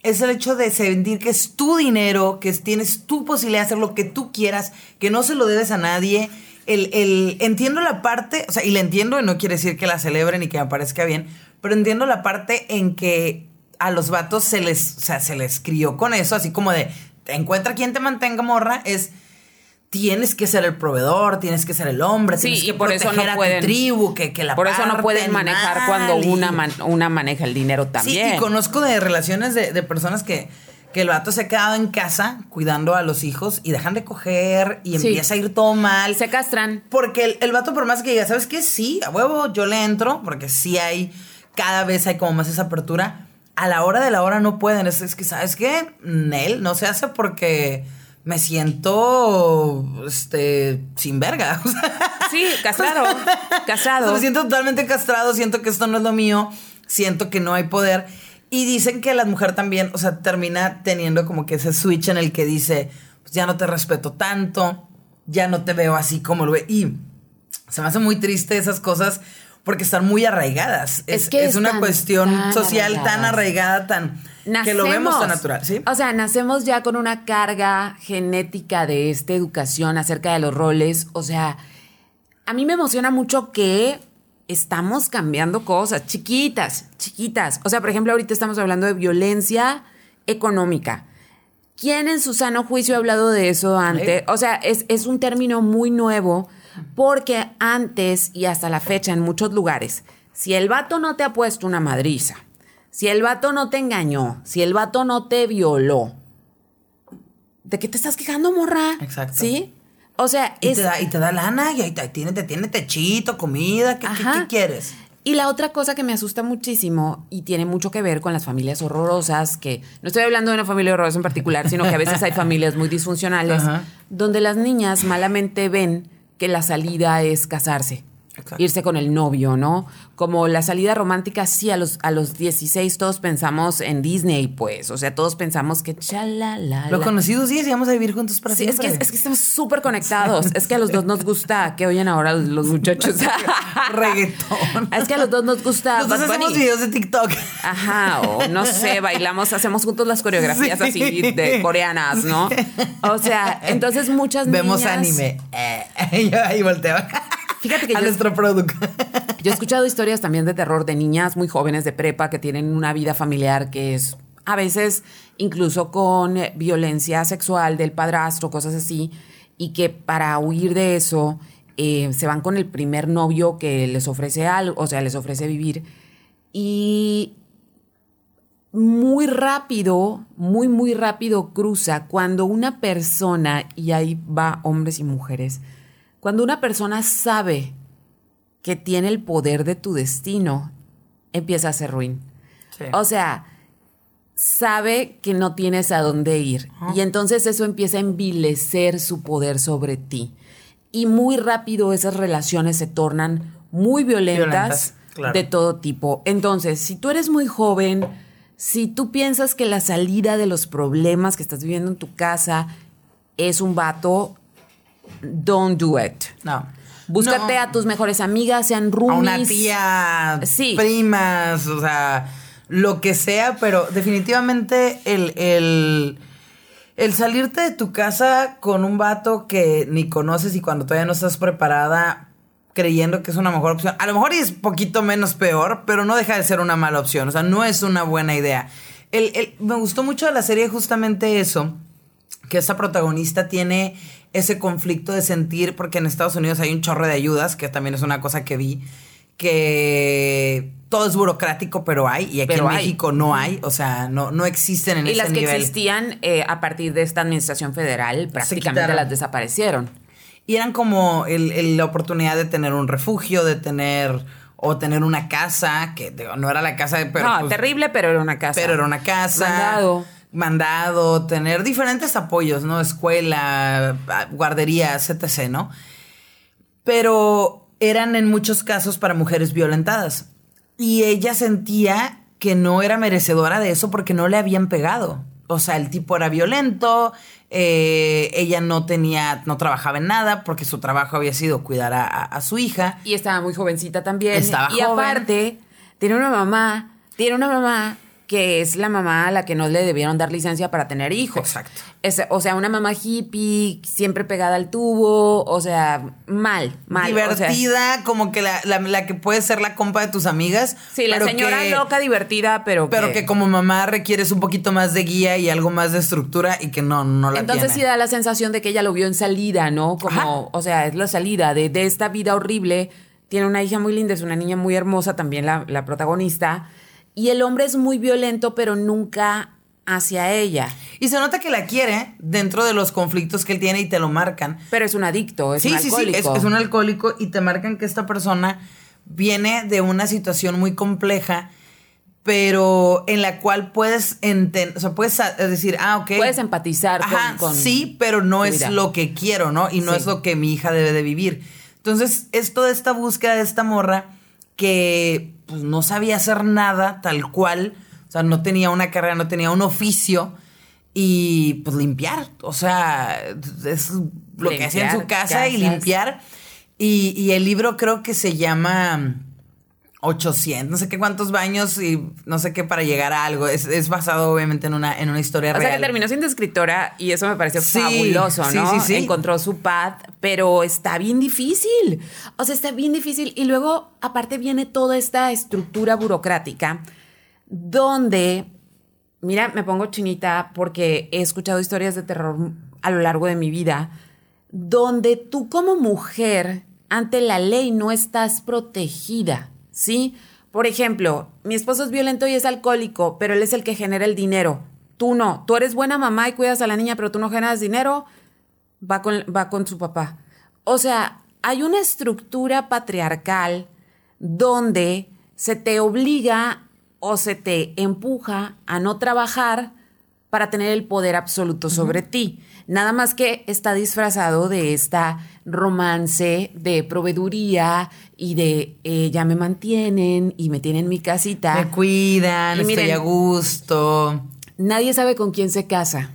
es el hecho de sentir que es tu dinero, que es- tienes tu posibilidad de hacer lo que tú quieras, que no se lo debes a nadie. El, el- entiendo la parte, o sea, y la entiendo, y no quiere decir que la celebren y que me parezca bien, pero entiendo la parte en que a los vatos se les, o sea, se les crió con eso, así como de, encuentra quien te mantenga morra, es tienes que ser el proveedor, tienes que ser el hombre, Sí, tienes y que eso no proteger a pueden- tu tribu, que, que la Por eso no pueden manejar cuando una, man- una maneja el dinero también. Sí, y conozco de relaciones de, de personas que, que el vato se ha quedado en casa cuidando a los hijos y dejan de coger y Sí. empieza a ir todo mal. Se castran. Porque el, el vato, por más que diga, ¿sabes qué? Sí, a huevo, yo le entro, porque sí hay, cada vez hay como más esa apertura. A la hora de la hora no pueden. Es, es que, ¿sabes qué? Nel, no se hace porque me siento, este, sin verga. O sea, Sí, castrado. castrado. me siento totalmente castrado, siento que esto no es lo mío, siento que no hay poder. Y dicen que la mujer también, o sea, termina teniendo como que ese switch en el que dice, pues ya no te respeto tanto, ya no te veo así como lo ve. Y se me hace muy triste esas cosas porque están muy arraigadas. Es Es, que es una cuestión tan social tan arraigada, tan que lo vemos tan natural, ¿sí? O sea, nacemos ya con una carga genética de esta educación acerca de los roles. O sea, a mí me emociona mucho que estamos cambiando cosas chiquitas, chiquitas. O sea, por ejemplo, ahorita estamos hablando de violencia económica. ¿Quién en su sano juicio ha hablado de eso antes? O sea, es, es un término muy nuevo porque antes y hasta la fecha en muchos lugares, si el vato no te ha puesto una madriza, si el vato no te engañó, si el vato no te violó, ¿de qué te estás quejando, morra? Exacto. ¿Sí? O sea, Y, es... te da, y te da lana y ahí te tiene, te tiene techito, comida, ¿qué, qué- Ajá. qué quieres? Y la otra cosa que me asusta muchísimo y tiene mucho que ver con las familias horrorosas, que no estoy hablando de una familia horrorosa en particular, sino que a veces hay familias muy disfuncionales, Ajá. donde las niñas malamente ven que la salida es casarse. Exacto. Irse con el novio, ¿no? Como la salida romántica, sí, a los, a los 16 todos pensamos en Disney, pues. O sea, todos pensamos que chalala. Lo conocidos días y vamos a vivir juntos para Sí, es que, siempre. es que estamos súper conectados. Es que a los dos nos gusta que oyen ahora los muchachos. Reggaetón. Es que a los dos nos gusta. Nosotros Bad hacemos videos de TikTok. Ajá, o no sé, bailamos, hacemos juntos las coreografías Sí. así de coreanas, ¿no? O sea, entonces muchas Vemos niñas- anime. Eh, yo ahí volteo. Fíjate que a yo- nuestro producto. Yo he escuchado historias también de terror de niñas muy jóvenes de prepa que tienen una vida familiar que es a veces incluso con eh, violencia sexual del padrastro, cosas así, y que para huir de eso eh, se van con el primer novio que les ofrece algo, o sea, les ofrece vivir. Y muy rápido, muy, muy rápido cruza cuando una persona, y ahí va hombres y mujeres, cuando una persona sabe que tiene el poder de tu destino, empieza a ser ruin. Sí. O sea, sabe que no tienes a dónde ir. Y entonces eso empieza a envilecer su poder sobre ti. Y muy rápido esas relaciones se tornan muy violentas, Violentas, claro. de todo tipo. Entonces, si tú eres muy joven, si tú piensas que la salida de los problemas que estás viviendo en tu casa es un vato, don't do it. No. Búscate No. a tus mejores amigas, sean roomies. a una tía, Sí. primas, o sea, lo que sea, pero definitivamente el, el, el salirte de tu casa con un vato que ni conoces y cuando todavía no estás preparada creyendo que es una mejor opción, a lo mejor es poquito menos peor, pero no deja de ser una mala opción, o sea, no es una buena idea. El- el- me gustó mucho de la serie justamente eso, que esa protagonista tiene ese conflicto de sentir, porque en Estados Unidos hay un chorro de ayudas, que también es una cosa que vi, que todo es burocrático, pero hay, y aquí Pero en hay. México no hay, o sea, no, no existen en Y ese las que nivel. existían eh, a partir de esta administración federal prácticamente las desaparecieron. Y eran como el- el- la oportunidad de tener un refugio, de tener, o tener una casa, que digo, no era la casa de... Pero, no, pues, terrible, pero era una casa. Pero era una casa. Mandado. Mandado, tener diferentes apoyos, ¿no? Escuela, guarderías, etc., ¿no? Pero eran en muchos casos para mujeres violentadas. Y ella sentía que no era merecedora de eso porque no le habían pegado. O sea, el tipo era violento, eh, ella no tenía, no trabajaba en nada porque su trabajo había sido cuidar a- a- a su hija. Y estaba muy jovencita también. Estaba y joven. aparte, tiene una mamá, tiene una mamá que es la mamá a la que no le debieron dar licencia para tener hijos. Exacto. Es- o sea, una mamá hippie, siempre pegada al tubo, o sea, mal, mal. o sea, Divertida, como que la, la- la que puede ser la compa de tus amigas. sí, la señora que- loca, divertida, pero Pero que como mamá requieres un poquito más de guía y algo más de estructura y que no, no la Entonces sí da la sensación de que ella lo vio en salida, ¿no? Como, Ajá. o sea, es la salida de, de esta vida horrible. Tiene una hija muy linda, es una niña muy hermosa también la, la protagonista. Y el hombre es muy violento, pero nunca hacia ella. Y se nota que la quiere dentro de los conflictos que él tiene y te lo marcan. Pero es un adicto, es sí, un sí, sí, alcohólico. es, es un alcohólico y te marcan que esta persona viene de una situación muy compleja, pero en la cual puedes entender, o sea, puedes sa- decir, ah, ok. Puedes empatizar con- Ajá, con sí, pero no es lo que quiero, ¿no? Y no Sí. es lo que mi hija debe de vivir. Entonces, es toda esta búsqueda de esta morra que pues, no sabía hacer nada tal cual, o sea, no tenía una carrera, no tenía un oficio. Y pues limpiar, o sea, es lo que hacía en su casa y limpiar. Y, y el libro creo que se llama 800, no sé qué cuántos baños y no sé qué para llegar a algo. Es, es basado obviamente en una, en una historia O sea real. que terminó siendo escritora y eso me pareció Sí, fabuloso, sí, ¿no? sí, sí. Encontró su paz, pero está bien difícil. O sea, está bien difícil. Y luego, aparte, viene toda esta estructura burocrática donde, mira, me pongo chinita porque he escuchado historias de terror a lo largo de mi vida, donde tú como mujer ante la ley no estás protegida, ¿sí? Por ejemplo, mi esposo es violento y es alcohólico, pero él es el que genera el dinero. Tú no. Tú eres buena mamá y cuidas a la niña, pero tú no generas dinero. Va con, va con su papá. O sea, hay una estructura patriarcal donde se te obliga o se te empuja a no trabajar para tener el poder absoluto sobre ti. Nada más que está disfrazado de esta romance de proveeduría y de eh, ya me mantienen y me tienen mi casita. Me cuidan, Y estoy a gusto. Nadie sabe con quién se casa.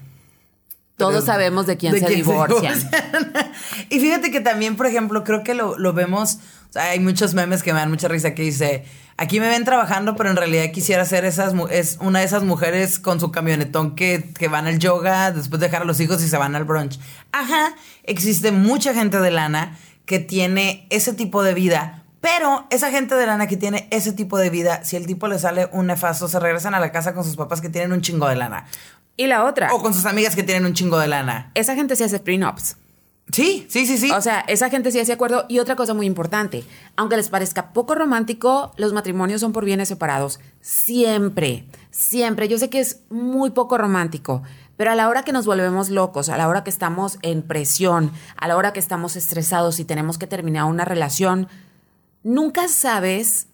Todos Pero- sabemos de quién de se quién divorcian. divorcian. y fíjate que también, por ejemplo, creo que lo, lo vemos. o sea, hay muchos memes que me dan mucha risa que dice. Aquí me ven trabajando, pero en realidad quisiera ser esas, es una de esas mujeres con su camionetón que, que van al yoga, después dejar a los hijos y se van al brunch. Ajá, existe mucha gente de lana que tiene ese tipo de vida, pero esa gente de lana que tiene ese tipo de vida, si el tipo le sale un nefasto, se regresan a la casa con sus papás que tienen un chingo de lana. Y la otra, O con sus amigas que tienen un chingo de lana. esa gente se hace prenups. Sí, sí, sí, sí. O sea, esa gente sí hace acuerdo. Y otra cosa muy importante, aunque les parezca poco romántico, los matrimonios son por bienes separados. Siempre, siempre. Yo sé que es muy poco romántico, pero a la hora que nos volvemos locos, a la hora que estamos en presión, a la hora que estamos estresados y tenemos que terminar una relación, nunca sabes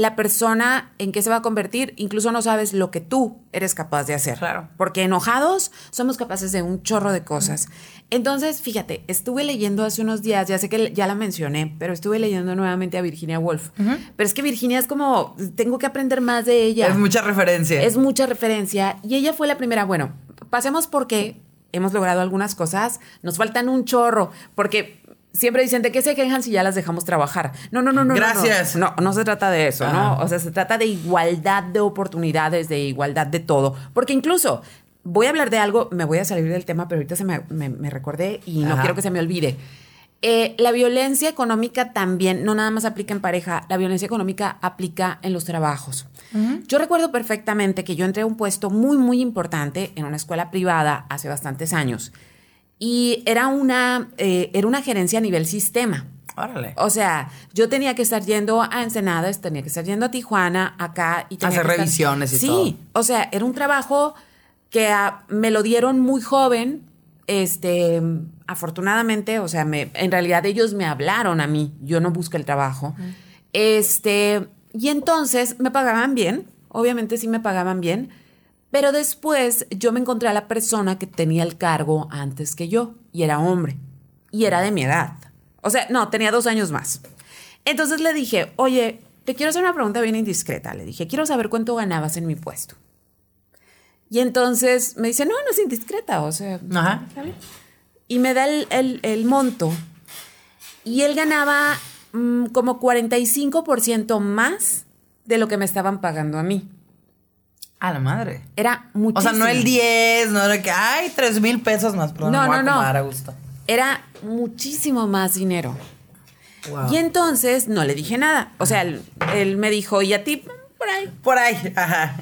la persona en qué se va a convertir, incluso no sabes lo que tú eres capaz de hacer. Claro. Porque enojados somos capaces de un chorro de cosas. Entonces, fíjate, estuve leyendo hace unos días, ya sé que ya la mencioné, pero estuve leyendo nuevamente a Virginia Woolf. Pero es que Virginia es como, tengo que aprender más de ella. Es mucha referencia. Es mucha referencia. Y ella fue la primera. Bueno, pasemos porque hemos logrado algunas cosas. Nos faltan un chorro. Porque siempre dicen de qué se quejan si ya las dejamos trabajar. No, no, no, no. Gracias. No, no, no se trata de eso, ¿no? O sea, se trata de igualdad de oportunidades, de igualdad de todo. Porque incluso. Voy a hablar de algo, me voy a salir del tema, pero ahorita se me, me- me recordé y no Ajá. quiero que se me olvide. Eh, la violencia económica también, no nada más aplica en pareja, la violencia económica aplica en los trabajos. Yo recuerdo perfectamente que yo entré a un puesto muy, muy importante en una escuela privada hace bastantes años y era una, eh, era una gerencia a nivel sistema. Órale. O sea, yo tenía que estar yendo a Ensenadas, tenía que estar yendo a Tijuana, acá y tenía Hacer que estar- revisiones y sí, todo. Sí, o sea, era un trabajo que ah, me lo dieron muy joven. Este, afortunadamente, o sea, me, en realidad ellos me hablaron a mí, yo no busqué el trabajo. Este, y entonces me pagaban bien, obviamente sí me pagaban bien, pero después yo me encontré a la persona que tenía el cargo antes que yo, y era hombre, y era de mi edad. O sea, no, tenía dos años más. Entonces le dije, oye, te quiero hacer una pregunta bien indiscreta. Le dije, quiero saber cuánto ganabas en mi puesto. Y entonces me dice, no, no es indiscreta, o sea, Ajá. está bien. Y me da el, el- el monto. Y él ganaba mm, como 45% más de lo que me estaban pagando a mí. A la madre. Era muchísimo. O sea, no el 10, no era que, ay, 3 mil pesos más, pero No, me voy a no, no. a gusto. Era muchísimo más dinero. Wow. Y entonces no le dije nada. O sea, él, él me dijo, ¿y a ti? Por ahí. Por ahí, ajá.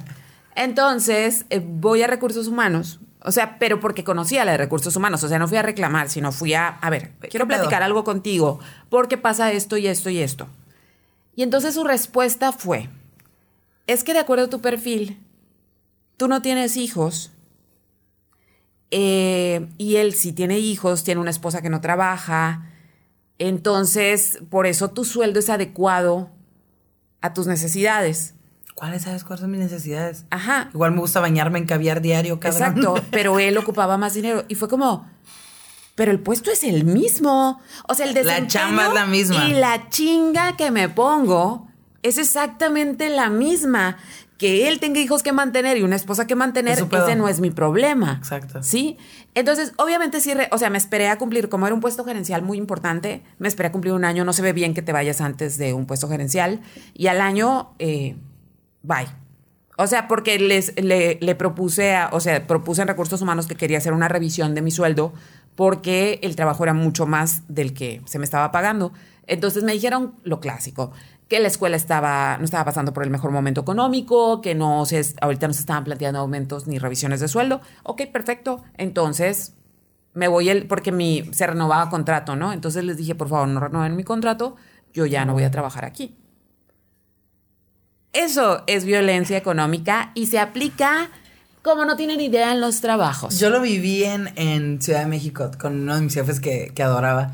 Entonces eh, voy a recursos humanos. O sea, pero porque conocía la de recursos humanos. O sea, no fui a reclamar, sino fui a, a ver, quiero pedo? platicar algo contigo. Porque pasa esto y esto y esto. Y entonces su respuesta fue, es que de acuerdo a tu perfil, tú no tienes hijos. eh, y él sí tiene hijos, tiene una esposa que no trabaja. Entonces, por eso tu sueldo es adecuado a tus necesidades. ¿Cuáles sabes cuáles son mis necesidades? Ajá. Igual me gusta bañarme en caviar diario, cabrón. Exacto, pero él ocupaba más dinero y fue como, pero el puesto es el mismo. O sea, el La desempeño chamba es la misma. Y la chinga que me pongo es exactamente la misma. Que él tenga hijos que mantener y una esposa que mantener, ese no es mi problema. Exacto. ¿Sí? Entonces, obviamente sí, re- o sea, me esperé a cumplir, como era un puesto gerencial muy importante, me esperé a cumplir un año, no se ve bien que te vayas antes de un puesto gerencial, y al año, eh, bye. O sea, porque les, le, le propuse, a- o sea, propuse en recursos humanos que quería hacer una revisión de mi sueldo porque el trabajo era mucho más del que se me estaba pagando. Entonces me dijeron lo clásico, que la escuela estaba, no estaba pasando por el mejor momento económico, que no se, ahorita no se estaban planteando aumentos ni revisiones de sueldo. Ok, perfecto. Entonces me voy el, porque mi, se renovaba contrato, ¿no? Entonces les dije, por favor, no renueven mi contrato, yo ya no voy a trabajar aquí. Eso es violencia económica y se aplica como no tienen idea en los trabajos. Yo lo viví en, en Ciudad de México con uno de mis jefes que, que adoraba.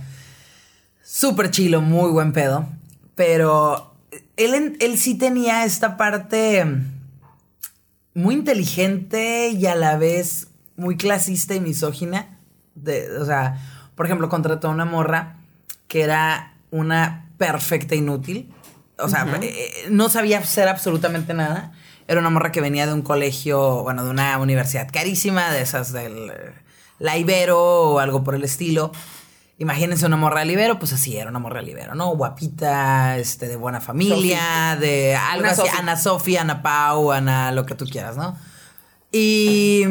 Súper chilo, muy buen pedo. Pero él, él sí tenía esta parte muy inteligente y a la vez muy clasista y misógina. De, o sea, por ejemplo, contrató a una morra que era una perfecta inútil. O sea, eh, no sabía hacer absolutamente nada. Era una morra que venía de un colegio, bueno, de una universidad carísima, de esas del la Ibero o algo por el estilo. Imagínense una morra de Ibero, pues así era una morra de Ibero, ¿no? Guapita, este, de buena familia, de algo Una así. Ana Sofía, Ana Pau, Ana, lo que tú quieras, ¿no? Y.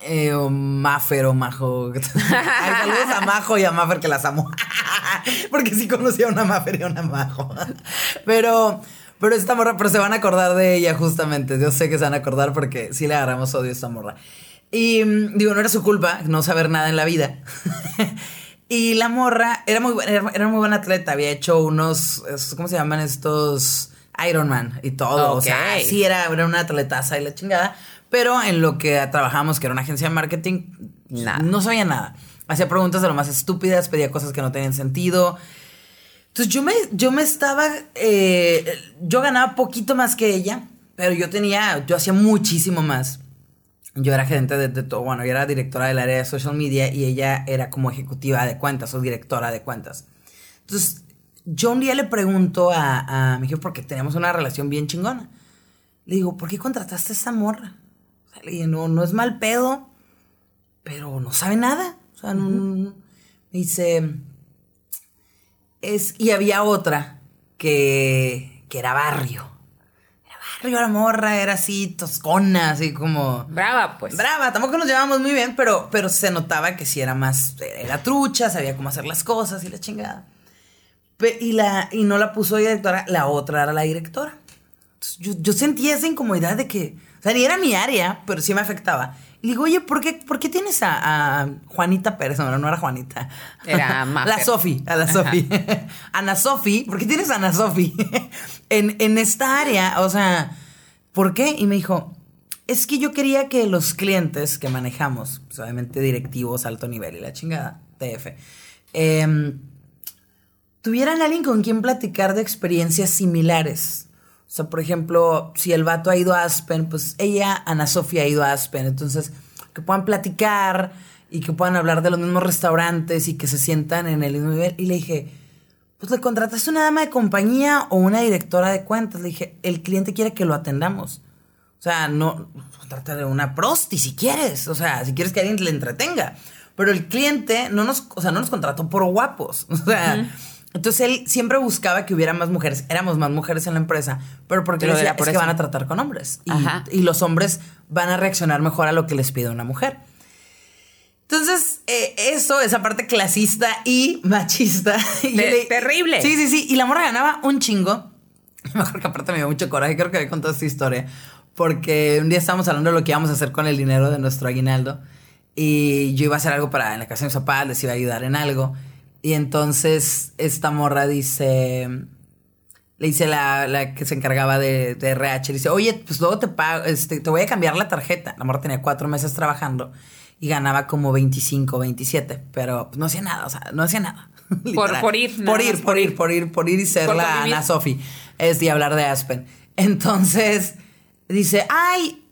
Eh, o Maffer o Majo. Ay, saludos a Majo y a Maffer que las amo. Porque sí conocía a una Maffer y a una Majo. Pero, pero esta morra, pero se van a acordar de ella justamente. Yo sé que se van a acordar porque sí le agarramos odio a esta morra. Y mm, digo, no era su culpa no saber nada en la vida. y la morra era muy, buena- era, era muy buena atleta. Había hecho unos, ¿cómo se llaman estos? Ironman y todo. O sea, sí era, era una atletaza y la chingada. Pero en lo que trabajamos, que era una agencia de marketing, Nada. no sabía nada. Hacía preguntas de lo más estúpidas, pedía cosas que no tenían sentido. Entonces yo me, yo me estaba, eh, yo ganaba poquito más que ella, pero yo tenía, yo hacía muchísimo más. Yo era gerente de, de todo, bueno, yo era directora del área de social media y ella era como ejecutiva de cuentas o directora de cuentas. Entonces, yo un día le pregunto a, a mi jefe, porque teníamos una relación bien chingona. Le digo, ¿por qué contrataste a esa morra? O sea, le dije, no, no es mal pedo, pero no sabe nada. O sea, no, no. Me dice, es, y había otra que, que era barrio. Era barrio la morra, era así toscona, así como... Brava, pues. Brava, tampoco nos llevábamos muy bien, pero, pero se notaba que sí era más, era trucha, sabía cómo hacer las cosas y la chingada. Pe- y, la, y no la puso directora, la otra era la directora. Entonces, yo, yo sentía esa incomodidad de que, o sea, ni era mi área, pero sí me afectaba. Le digo, oye, ¿por qué, por qué tienes a, a Juanita Pérez? No, no era Juanita. Era Mafer. La Sofi, a la Sofi. Ana Sofi, ¿por qué tienes a Ana Sofi? en, en esta área, o sea, ¿por qué? Y me dijo, es que yo quería que los clientes que manejamos, pues, obviamente directivos, alto nivel y la chingada, TF, em, tuvieran alguien con quien platicar de experiencias similares. O sea, por ejemplo, si el vato ha ido a Aspen, pues ella, Ana Sofía, ha ido a Aspen. Entonces, que puedan platicar y que puedan hablar de los mismos restaurantes y que se sientan en el mismo nivel. Y le dije, pues le contrataste una dama de compañía o una directora de cuentas. Le dije, el cliente quiere que lo atendamos. O sea, no, trata de una prosti si quieres. O sea, si quieres que alguien le entretenga. Pero el cliente no nos, o sea, no nos contrató por guapos. O sea, Entonces él siempre buscaba que hubiera más mujeres. Éramos más mujeres en la empresa, pero porque Pero decía, era por es que van a tratar con hombres. Y, Ajá. y los hombres van a reaccionar mejor a lo que les pide una mujer. Entonces, eh, eso, esa parte clasista y machista. y terrible. Sí, sí, sí. Y la morra ganaba un chingo. Me acuerdo que aparte me dio mucho coraje, creo que había contado esta historia. Porque un día estábamos hablando de lo que íbamos a hacer con el dinero de nuestro aguinaldo. Y yo iba a hacer algo para en la casa de mis papás, les iba a ayudar en algo. Y entonces esta morra dice. Le dice la, la que se encargaba de, de RH, le dice, oye, pues luego te pago, este, te voy a cambiar la tarjeta. La morra tenía cuatro meses trabajando y ganaba como 25, 27, pero pues, no hacía nada, o sea, no hacía nada. Literal. por ir, Por ir, por por ir, por ir, por ir y ser Por la convivir. Ana Sofi. Es y hablar de Aspen. Entonces, dice, ay,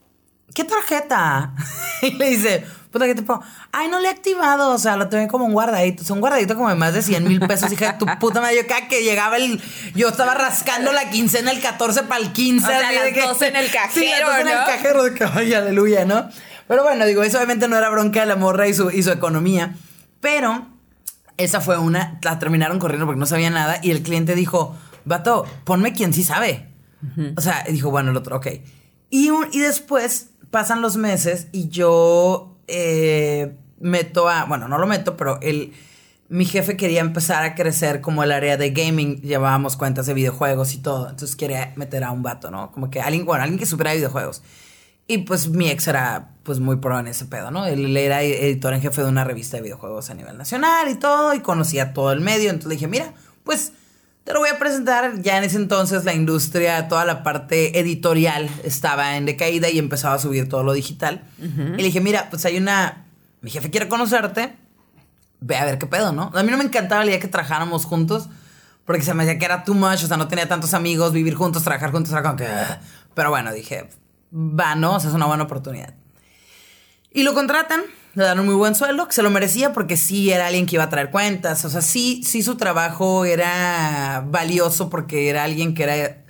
¿qué tarjeta? y le dice, puta, ¿qué te pongo? Ay, no le he activado, o sea, lo tengo como un guardadito. Es un guardadito como de más de 100 mil pesos. Hija de tu puta madre, yo cada que llegaba el... Yo estaba rascando la quincena el 14 para el 15. O sea, así las de que- 12 en el Sí, las cajero, 12 en el cajero, de que, ay, aleluya, ¿no? Pero bueno, digo, eso obviamente no era bronca de la morra y su, y su economía. Pero esa fue una, la terminaron corriendo porque no sabía nada y el cliente dijo, vato, ponme quien sí sabe. O sea, dijo, bueno, el otro, ok. Y, un- y después pasan los meses y yo eh, meto a, bueno, no lo meto, pero el, mi jefe quería empezar a crecer como el área de gaming, llevábamos cuentas de videojuegos y todo, entonces quería meter a un vato, ¿no? Como que alguien, bueno, alguien que supiera de videojuegos. Y pues mi ex era pues muy pro en ese pedo, ¿no? Él era editor en jefe de una revista de videojuegos a nivel nacional y todo, y conocía todo el medio. Entonces dije, mira, pues te lo voy a presentar. Ya en ese entonces la industria, toda la parte editorial estaba en decaída y empezaba a subir todo lo digital. Y le dije, mira, pues hay una... Mi jefe quiere conocerte, ve a ver qué pedo, ¿no? A mí no me encantaba la idea que trabajáramos juntos, porque se me decía que era too much, o sea, no tenía tantos amigos, vivir juntos, trabajar juntos, era como que... "Ugh". Pero bueno, dije, va, ¿no? O sea, es una buena oportunidad. Y lo contratan, le dan un muy buen sueldo, que se lo merecía porque sí era alguien que iba a traer cuentas, o sea, sí, sí su trabajo era valioso porque era alguien que era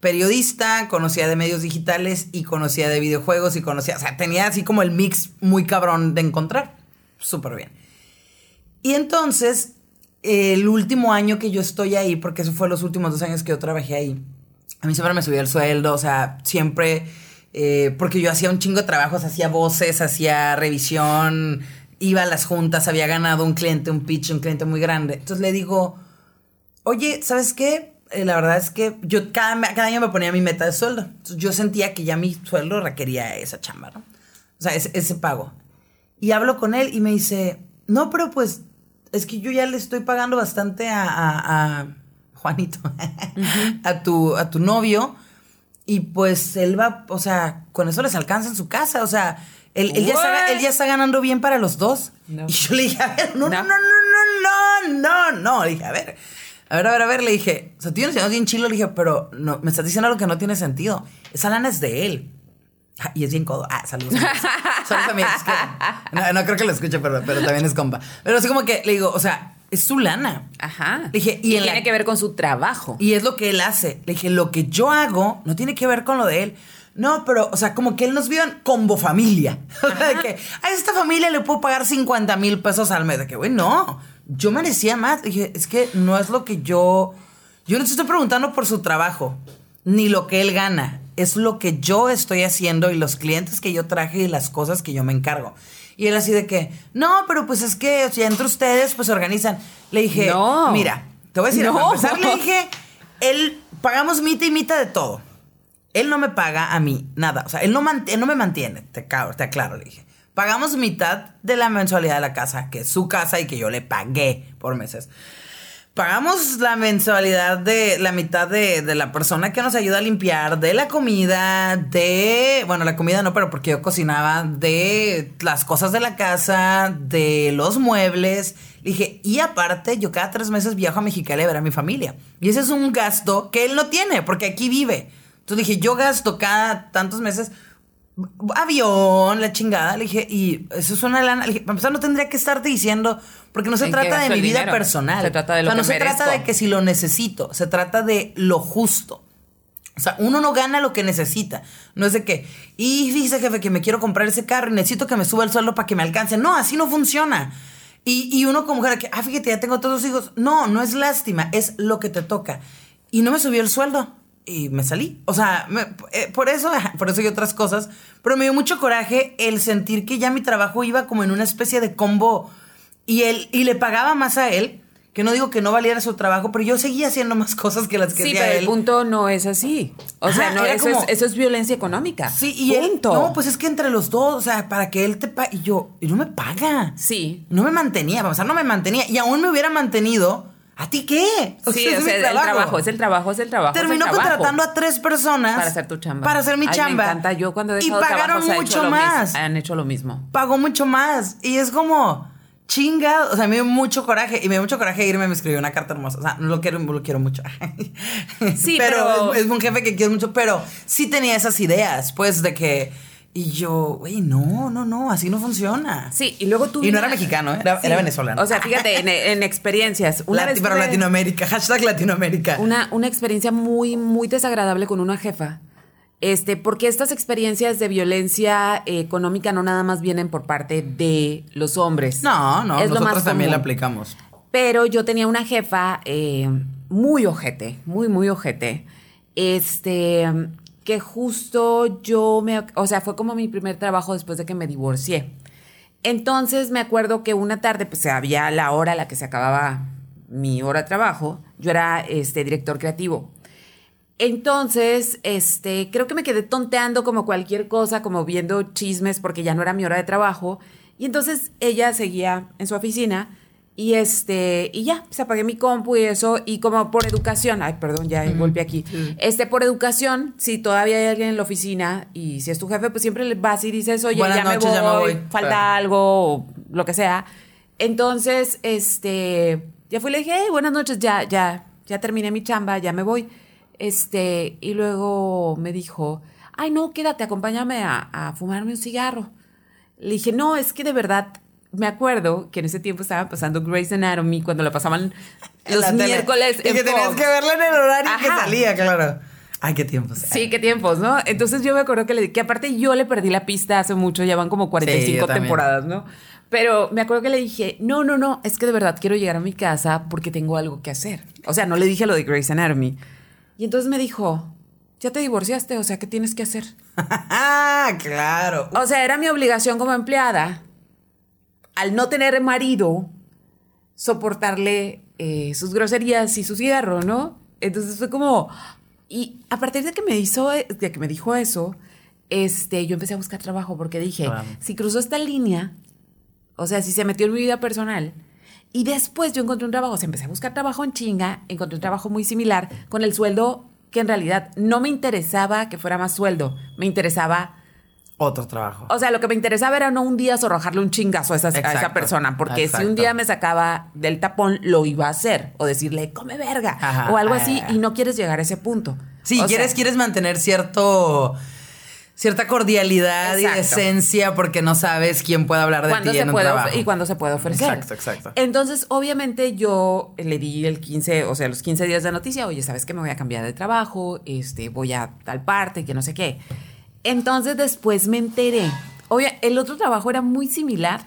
periodista, conocía de medios digitales y conocía de videojuegos y conocía, o sea, tenía así como el mix muy cabrón de encontrar. Súper bien. Y entonces, el último año que yo estoy ahí, porque eso fue los últimos dos años que yo trabajé ahí, a mí siempre me subía el sueldo, o sea, siempre, eh, porque yo hacía un chingo de trabajos, hacía voces, hacía revisión, iba a las juntas, había ganado un cliente, un pitch, un cliente muy grande. Entonces le digo, oye, ¿sabes qué? Eh, la verdad es que yo cada, cada año me ponía mi meta de sueldo. Entonces yo sentía que ya mi sueldo requería esa chamba, ¿no? O sea, ese, ese pago. Y hablo con él y me dice, no, pero pues es que yo ya le estoy pagando bastante a, a- a Juanito, a, tu, a tu novio. Y pues él va, o sea, con eso les alcanza en su casa. O sea, él, él ya, está, What? él ya está ganando bien para los dos. No. Y yo le dije, a ver, no, no, No. no, no, no, no. Le dije, a ver, a ver, a ver, a ver. Le dije, o sea, tú no bien chilo. Le dije, pero no, me estás diciendo algo que no tiene sentido. Esa lana es de él. Ah, Y es bien codo. Ah, saludos. saludos amigos. Es que- no, no creo que lo escuche, pero, pero también es compa. Pero así como que le digo, o sea, es su lana. Ajá. Dije, y y la- tiene que ver con su trabajo. Y es lo que él hace. Le dije, lo que yo hago no tiene que ver con lo de él. No, pero, o sea, como que él nos vio en combo familia. O sea, de que a esta familia le puedo pagar 50 mil pesos al mes. De que, güey, no, yo merecía más. Dije, es que no es lo que yo. Yo no te estoy preguntando por su trabajo, ni lo que él gana. Es lo que yo estoy haciendo y los clientes que yo traje y las cosas que yo me encargo. Y él así de que, no, pero pues es que o sea, entre ustedes pues se organizan. Le dije, No. mira, te voy a decir, No. para empezar le dije, él pagamos mitad y mitad de todo. Él no me paga a mí nada. O sea, él no, él no me mantiene. Te, aclaro, te aclaro, le dije. Pagamos mitad de la mensualidad de la casa, que es su casa y que yo le pagué por meses. Pagamos la mensualidad de la mitad de, de la persona que nos ayuda a limpiar, de la comida, de. Bueno, la comida no, pero porque yo cocinaba, de las cosas de la casa, de los muebles. Le dije, y aparte, yo cada tres meses viajo a Mexicali a ver a mi familia. Y ese es un gasto que él no tiene, porque aquí vive. Entonces dije, yo gasto cada tantos meses avión, la chingada. Le dije, y eso es una lana. Le dije, para empezar, no tendría que estarte diciendo, porque no se ¿En qué trata de mi vida dinero? personal. Se trata de lo o sea, no que se trata merezco. de que si lo necesito, se trata de lo justo. O sea, uno no gana lo que necesita. No es de que, y fíjese, jefe, que me quiero comprar ese carro y necesito que me suba el sueldo para que me alcance. No, así no funciona. Y, y uno como mujer, que, ah, fíjate, ya tengo todos los hijos. No, no es lástima, es lo que te toca. Y no me subió el sueldo y me salí. O sea, me- eh, por eso, por eso y otras cosas. Pero me dio mucho coraje el sentir que ya mi trabajo iba como en una especie de combo y él y le pagaba más a él. Que no digo que no valiera su trabajo, pero yo seguía haciendo más cosas que las que Sí, hacía pero él. el punto no es así. O sea, no, era eso, como- es, eso es violencia económica. Sí, y él. punto. No, pues es que entre los dos, o sea, para que él te pague. Y yo, y no me paga. Sí. No me mantenía, o sea, no me mantenía. Y aún me hubiera mantenido. ¿A ti qué? sí, es o mi sea, el trabajo, es el trabajo, es el trabajo. el Terminó trabajo. contratando a tres personas. Para hacer tu chamba. Para hacer mi Ay, chamba. Me encanta. Yo cuando he Y pagaron trabajos, mucho más. han hecho lo mismo. Pagó mucho más. Y es como. Chinga, o sea, me dio mucho coraje y me dio mucho coraje irme, me escribió una carta hermosa. O sea, lo quiero, lo quiero mucho. Sí, pero, pero- Es, es un jefe que quiero mucho, pero sí tenía esas ideas, pues, de que. Y yo, güey, no, no, no, así no funciona. Sí, y luego tú... Y no era mexicano, era, Sí. era venezolano. O sea, fíjate, en, en experiencias. Una Lati- vez pero Latinoamérica, hashtag Latinoamérica. Una, una experiencia muy, muy desagradable con una jefa. Este, porque estas experiencias de violencia eh, económica no nada más vienen por parte de los hombres. No, no, es nosotros también la aplicamos. Pero yo tenía una jefa eh, muy ojete, muy, muy ojete. Este, justo yo me. O sea, fue como mi primer trabajo después de que me divorcié. Entonces me acuerdo que una tarde, pues había la hora a la que se acababa mi hora de trabajo. Yo era este, director creativo. Entonces, este, creo que me quedé tonteando como cualquier cosa, como viendo chismes porque ya no era mi hora de trabajo. Y entonces ella seguía en su oficina y este, y ya, se apagué mi compu y eso, y como por educación, ay, perdón, ya golpeé aquí. Este, por educación, si todavía hay alguien en la oficina y si es tu jefe, pues siempre le vas y dices, oye, ya, me voy, ya me voy. falta Claro. algo, o lo que sea. Entonces, este, ya fui y le dije, "Hey, buenas noches, ya, ya, ya terminé mi chamba, ya me voy. Este, y luego me dijo, ay, no, quédate, acompáñame a, a fumarme un cigarro. Le dije, no, es que de verdad, me acuerdo que en ese tiempo estaba pasando Grey's Anatomy cuando la pasaban los la miércoles Y en que tenías que verla en el horario que Ajá. salía, claro. Ay, qué tiempos. Sí, qué tiempos, ¿no? Entonces yo me acuerdo que, le, que aparte yo le perdí la pista hace mucho, ya van como 45 también. temporadas, ¿no? Pero me acuerdo que le dije, no, no, no, es que de verdad quiero llegar a mi casa porque tengo algo que hacer. O sea, no le dije lo de Grey's Anatomy. Y entonces me dijo, ya te divorciaste, o sea, ¿qué tienes que hacer? ah, claro. O sea, era mi obligación como empleada, al no tener marido, soportarle eh, sus groserías y su cigarro, ¿no? Entonces fue como... Y a partir de que me hizo, de que me dijo eso, este, yo empecé a buscar trabajo porque dije, si cruzó esta línea, o sea, si se metió en mi vida personal, y después yo encontré un trabajo, o sea, empecé a buscar trabajo en chinga, encontré un trabajo muy similar, con el sueldo que en realidad no me interesaba que fuera más sueldo, me interesaba Otro trabajo. o sea, lo que me interesaba era no un día arrojarle un chingazo a esa, a esa persona, porque si un día me sacaba del tapón, lo iba a hacer, o decirle, come verga, Ajá, o algo así, ah. y no quieres llegar a ese punto. Sí, O quieres, sea, quieres mantener cierto cierta cordialidad y decencia porque no sabes quién puede hablar de ti en un trabajo. y cuándo se puede ofrecer. Exacto, exacto. Entonces, obviamente, yo le di el 15, o sea, los 15 días de noticia, oye, ¿sabes que me voy a cambiar de trabajo? Este, voy a tal parte, que no sé qué. Entonces, después me enteré. Oye, el otro trabajo era muy similar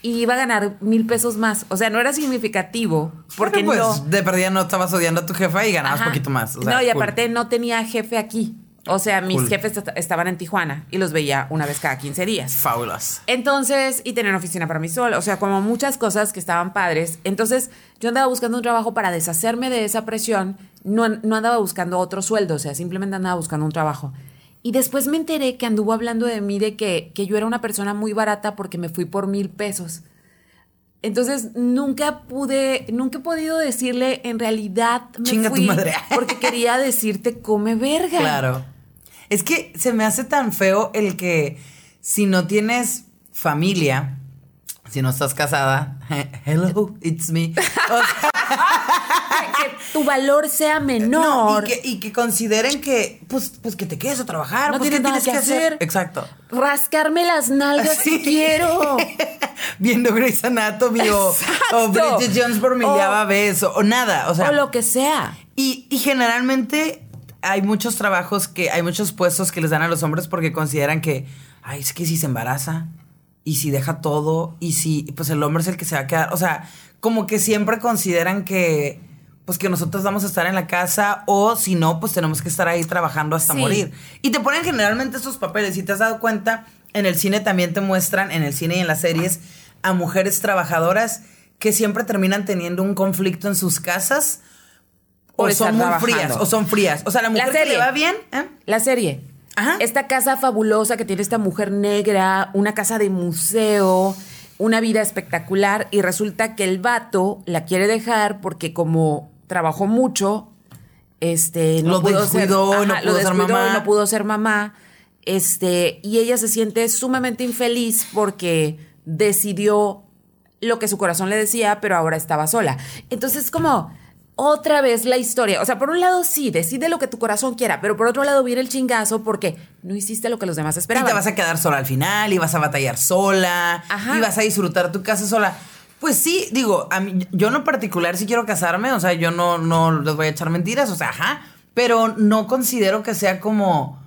y iba a ganar mil pesos más. O sea, no era significativo porque pues no. de perdida no estabas odiando a tu jefa y ganabas Ajá. poquito más. o sea, no, y cool. aparte no tenía jefe aquí. O sea, mis Cool. jefes est- estaban en Tijuana y los veía una vez cada 15 días. Fabulous. Entonces, y tenía una oficina para mí sola, o sea, como muchas cosas que estaban padres. Entonces, yo andaba buscando un trabajo para deshacerme de esa presión, no, no andaba buscando otro sueldo, o sea, simplemente andaba buscando un trabajo. Y después me enteré que anduvo hablando de mí de que, que yo era una persona muy barata porque me fui por mil pesos. Entonces, nunca pude, nunca he podido decirle, en realidad me Chinga tu fui madre. porque quería decirte come verga. Claro. Es que se me hace tan feo el que si no tienes familia, si no estás casada, hello, it's me. O sea, Que tu valor sea no, menor. y, que, y que consideren que, pues, pues que te quedes a trabajar. No pues, tienes ¿qué nada tienes que hacer. Exacto. rascarme las nalgas si quiero. Viendo Grey's Anatomy o, o. Bridget Jones por miliava vez o, o nada. O sea, o lo que sea. Y, y generalmente hay muchos trabajos que, hay muchos puestos que les dan a los hombres porque consideran que, ay, es que si se embaraza, y si deja todo y si pues el hombre es el que se va a quedar, o sea, como que siempre consideran que pues que nosotros vamos a estar en la casa o si no, pues tenemos que estar ahí trabajando hasta Sí. morir. Y te ponen generalmente estos papeles, si te has dado cuenta, en el cine también te muestran, en el cine y en las series, a mujeres trabajadoras que siempre terminan teniendo un conflicto en sus casas o son muy trabajando. frías o son frías. O sea, la mujer que serie. le va bien, ¿eh? La serie. Ajá. Esta casa fabulosa que tiene esta mujer negra, una casa de museo, una vida espectacular y resulta que el vato la quiere dejar porque como trabajó mucho, este, no Lo pudo descuidó, ser, no ajá, pudo lo ser mamá. no pudo ser mamá, este, y ella se siente sumamente infeliz porque decidió lo que su corazón le decía, pero ahora estaba sola. Entonces, como otra vez la historia. O sea, por un lado sí, decide lo que tu corazón quiera, pero por otro lado viene el chingazo porque no hiciste lo que los demás Y esperaban. te vas a quedar sola al final, y vas a batallar sola, Ajá. y vas a disfrutar tu casa sola. Pues sí, digo, a mí, yo en particular sí quiero casarme, o sea, yo no, no les voy a echar mentiras, o sea, ajá, pero no considero que sea como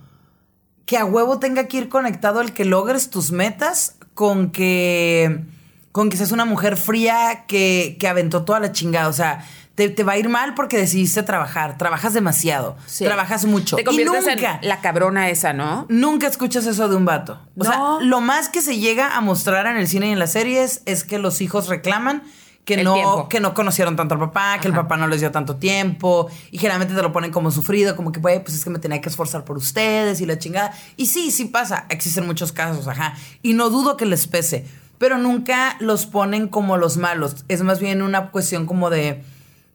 que a huevo tenga que ir conectado el que logres tus metas con que con que seas una mujer fría que, que aventó toda la chingada, o sea, te, te va a ir mal porque decidiste trabajar, trabajas demasiado, Sí. trabajas mucho Te y conviertes nunca en la cabrona esa, ¿no? Nunca escuchas eso de un vato. O No. sea, lo más que se llega a mostrar en el cine y en las series es que los hijos reclaman que El no, tiempo. que no conocieron tanto al papá, que el papá no les dio tanto tiempo. Y generalmente te lo ponen como sufrido, como que, pues es que me tenía que esforzar por ustedes y la chingada. Y sí, sí pasa. Existen muchos casos, ajá. Y no dudo que les pese. Pero nunca los ponen como los malos. Es más bien una cuestión como de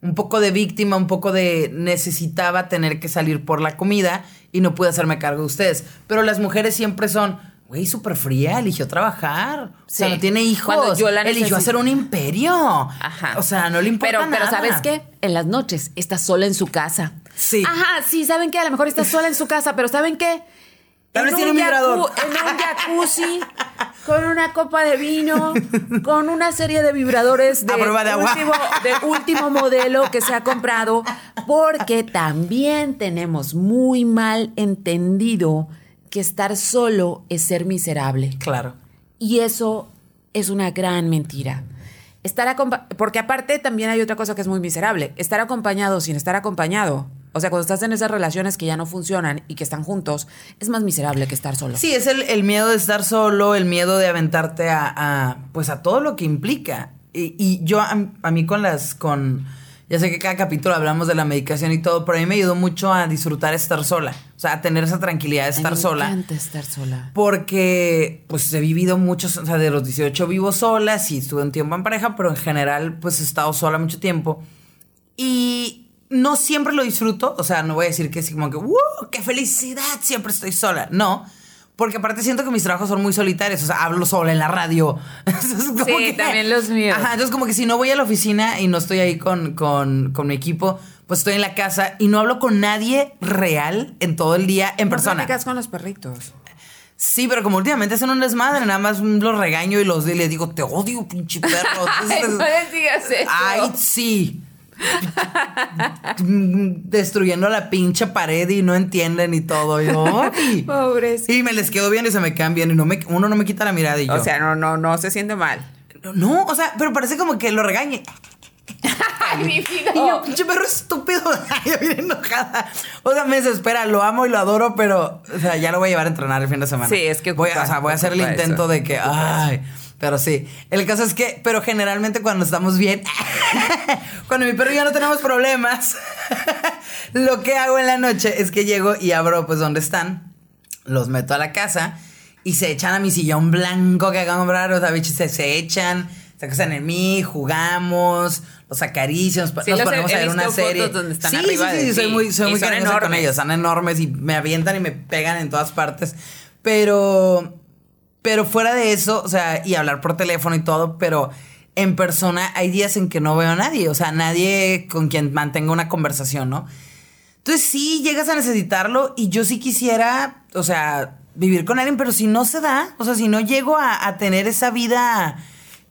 un poco de víctima, un poco de necesitaba tener que salir por la comida y no pude hacerme cargo de ustedes. Pero las mujeres siempre son, güey, súper fría, eligió trabajar. O sea, Sí. no tiene hijos. Yo la eligió hacer un imperio. Ajá. O sea, no le importa pero, Pero nada. ¿sabes qué? En las noches está sola en su casa. Sí. Ajá, sí, ¿saben qué? A lo mejor está sola en su casa, pero ¿saben qué? Tal vez En tiene un vibrador. En un jacuzzi, con una copa de vino, con una serie de vibradores de, último, de último modelo que se ha comprado, porque también tenemos muy mal entendido que estar solo es ser miserable. Claro. Y eso es una gran mentira. Estar porque aparte también hay otra cosa que es muy miserable. Estar acompañado sin estar acompañado. O sea, cuando estás en esas relaciones que ya no funcionan y que están juntos, es más miserable que estar solo. Sí, es el, el miedo de estar solo, el miedo de aventarte a, a, pues a todo lo que implica. Y, y yo a, a mí con las, con, ya sé que cada capítulo hablamos de la medicación y todo, pero a mí me ayudó mucho a disfrutar estar sola. O sea, a tener esa tranquilidad de estar me sola. encanta estar sola. Porque, pues, he vivido muchos, o sea, de los 18 vivo sola, sí estuve un tiempo en pareja, pero en general, pues, he estado sola mucho tiempo. Y no siempre lo disfruto, o sea, no voy a decir que es como que, ¡wow! ¡Qué felicidad! Siempre estoy sola. No, porque aparte siento que mis trabajos son muy solitarios, o sea, hablo sola en la radio. Entonces, como Sí, también los míos. Ajá, entonces como que si no voy a la oficina y no estoy ahí con, con, con mi equipo, pues estoy en la casa y no hablo con nadie real en todo el día en ¿No persona. platicas con los perritos? Sí, pero como últimamente hacen un desmadre, nada más los regaño y los y les digo, te odio, pinche perro. Ay, no les digas eso. Ay, sí. Destruyendo la pinche pared y no entienden y todo. Yo, ay. Pobres. Y me les quedo bien y se me quedan bien y no me, uno no me quita la mirada y yo. O sea, no, no, no se siente mal. no, o sea, pero parece como que lo regañe. Ay, mi. Y yo, pinche perro estúpido. Ay, bien enojada. O sea, me desespera, lo amo y lo adoro, pero, o sea, ya lo voy a llevar a entrenar el fin de semana. Sí, es que voy, a- ocupa, o sea, voy a hacer el intento eso, de que, ocupa ay, pero sí. El caso es que, pero generalmente cuando estamos bien, cuando mi perro y yo no tenemos problemas, lo que hago en la noche es que llego y abro, pues, donde están, los meto a la casa y se echan a mi sillón blanco que acaban de comprar, o sea, bichos, se, se echan, se acuestan en mí, jugamos, los acaricio, nos, Sí, nos los he- ponemos he a ver una serie. donde están sí, arriba sí, de sí, soy muy, soy muy cariñosa con ellos, son enormes y me avientan y me pegan en todas partes. Pero, pero fuera de eso, o sea, y hablar por teléfono y todo, pero en persona hay días en que no veo a nadie, o sea, nadie con quien mantenga una conversación, ¿no? Entonces sí llegas a necesitarlo y yo sí quisiera, o sea, vivir con alguien, pero si no se da, o sea, si no llego a, tener esa vida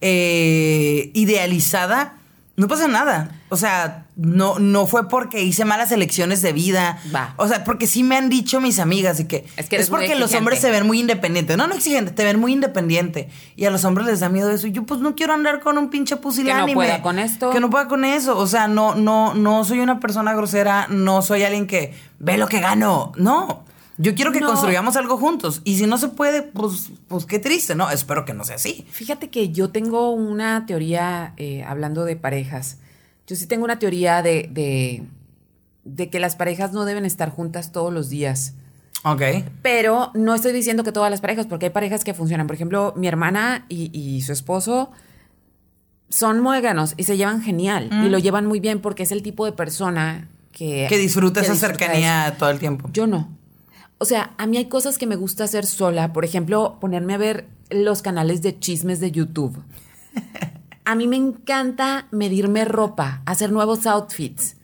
eh, idealizada, no pasa nada. O sea, no, no fue porque hice malas elecciones de vida. Va. O sea, porque sí me han dicho mis amigas y que Es que muy porque los hombres se ven muy independientes. No, no exigente, te ven muy independiente. Y a los hombres les da miedo eso. Y yo, pues no quiero andar con un pinche pusilánime. pueda con esto. Que no pueda con eso. O sea, no, no, no soy una persona grosera. No soy alguien que ve lo que gano. No. Yo quiero que No. construyamos algo juntos. Y si no se puede, pues, pues qué triste, ¿no? Espero que no sea así. Fíjate que yo tengo una teoría, eh, hablando de parejas, yo sí tengo una teoría de, de, de que las parejas no deben estar juntas todos los días. Ok. Pero no estoy diciendo que todas las parejas, porque hay parejas que funcionan. Por ejemplo, mi hermana y, y su esposo son muéganos y se llevan genial. Y lo llevan muy bien porque es el tipo de persona que... Que disfruta esa disfruta cercanía todo el tiempo. yo no. O sea, a mí hay cosas que me gusta hacer sola. Por ejemplo, ponerme a ver los canales de chismes de YouTube. A mí me encanta medirme ropa, hacer nuevos outfits.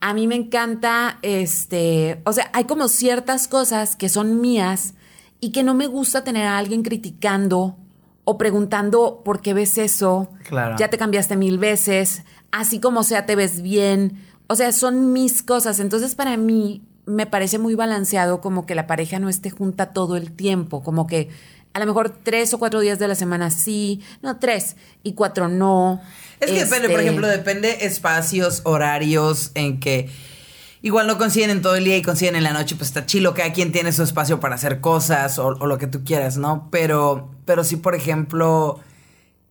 A mí me encanta, este, o sea, hay como ciertas cosas que son mías y que no me gusta tener a alguien criticando o preguntando por qué ves eso. Claro. Ya te cambiaste mil veces, así como sea te ves bien. O sea, son mis cosas. Entonces, para mí me parece muy balanceado como que la pareja no esté junta todo el tiempo, como que a lo mejor tres o cuatro días de la semana sí, no tres y cuatro no. Es que depende, por Este, ejemplo, depende espacios, horarios en que igual no consiguen en todo el día y consiguen en la noche, pues está chilo, cada quien tiene su espacio para hacer cosas o, o lo que tú quieras, ¿no? Pero, pero sí, por ejemplo,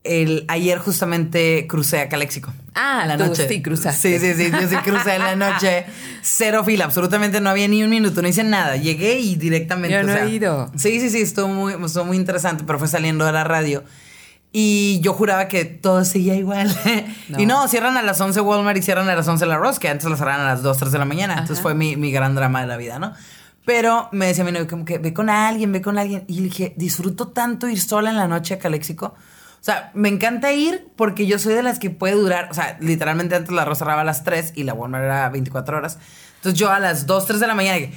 el, ayer justamente crucé a Caléxico. Ah, en la tú noche. sí cruzaste. Sí, sí, sí, yo sí crucé en la noche. Cero fila, absolutamente no había ni un minuto, no hice nada. Llegué y directamente. Yo no o sea, he ido. Sí, sí, sí, estuvo muy, estuvo muy interesante, pero fue saliendo de la radio. Y yo juraba que todo seguía igual. No. Y no, cierran a las 11 Walmart y cierran a las 11 la Ross, que antes las cerraban a las 2, 3 de la mañana. Entonces fue mi, mi gran drama de la vida, ¿no? Pero me decía mi novio como que ve con alguien, ve con alguien. Y le dije, disfruto tanto ir sola en la noche a Caléxico. O sea, me encanta ir porque yo soy de las que puede durar, o sea, literalmente antes la Ross cerraba a las 3 y la Walmart era 24 horas. Entonces yo a las 2, 3 de la mañana dije,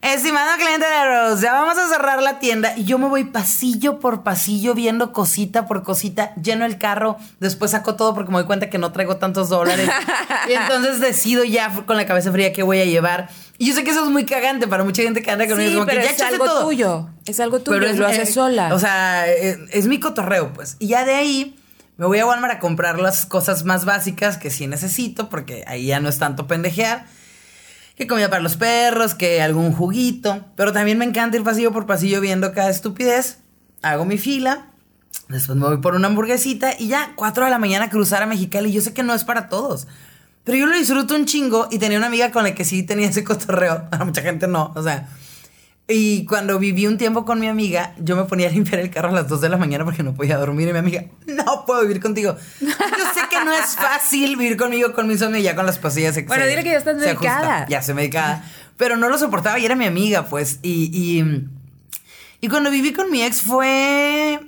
Estimado cliente de Rose, ya vamos a cerrar la tienda. Y yo me voy pasillo por pasillo viendo cosita por cosita, lleno el carro, después saco todo porque me doy cuenta que no traigo tantos dólares. y entonces decido ya con la cabeza fría qué voy a llevar. Y yo sé que eso es muy cagante para mucha gente que anda conmigo. Sí, como pero que ya es algo todo. tuyo. Es algo tuyo. Pero y lo haces sola. O sea, es mi cotorreo, pues. Y ya de ahí me voy a Walmart a comprar las cosas más básicas que sí necesito, porque ahí ya no es tanto pendejear. Que comida para los perros, que algún juguito. Pero también me encanta ir pasillo por pasillo viendo cada estupidez. Hago mi fila. Después me voy por una hamburguesita y ya, 4 de la mañana cruzar a Mexicali. Yo sé que no es para todos. Pero yo lo disfruto un chingo y tenía una amiga con la que sí tenía ese cotorreo. A mucha gente no, o sea. Y cuando viví un tiempo con mi amiga, yo me ponía a limpiar el carro a las 2 de la mañana porque no podía dormir. Y mi amiga, no puedo vivir contigo. Yo sé que no es fácil vivir conmigo con mi insomnio y ya con las pastillas. se- Bueno, dile que ya estás medicada. Ya estoy medicada. Pero no lo soportaba y era mi amiga, pues. Y, y, y cuando viví con mi ex fue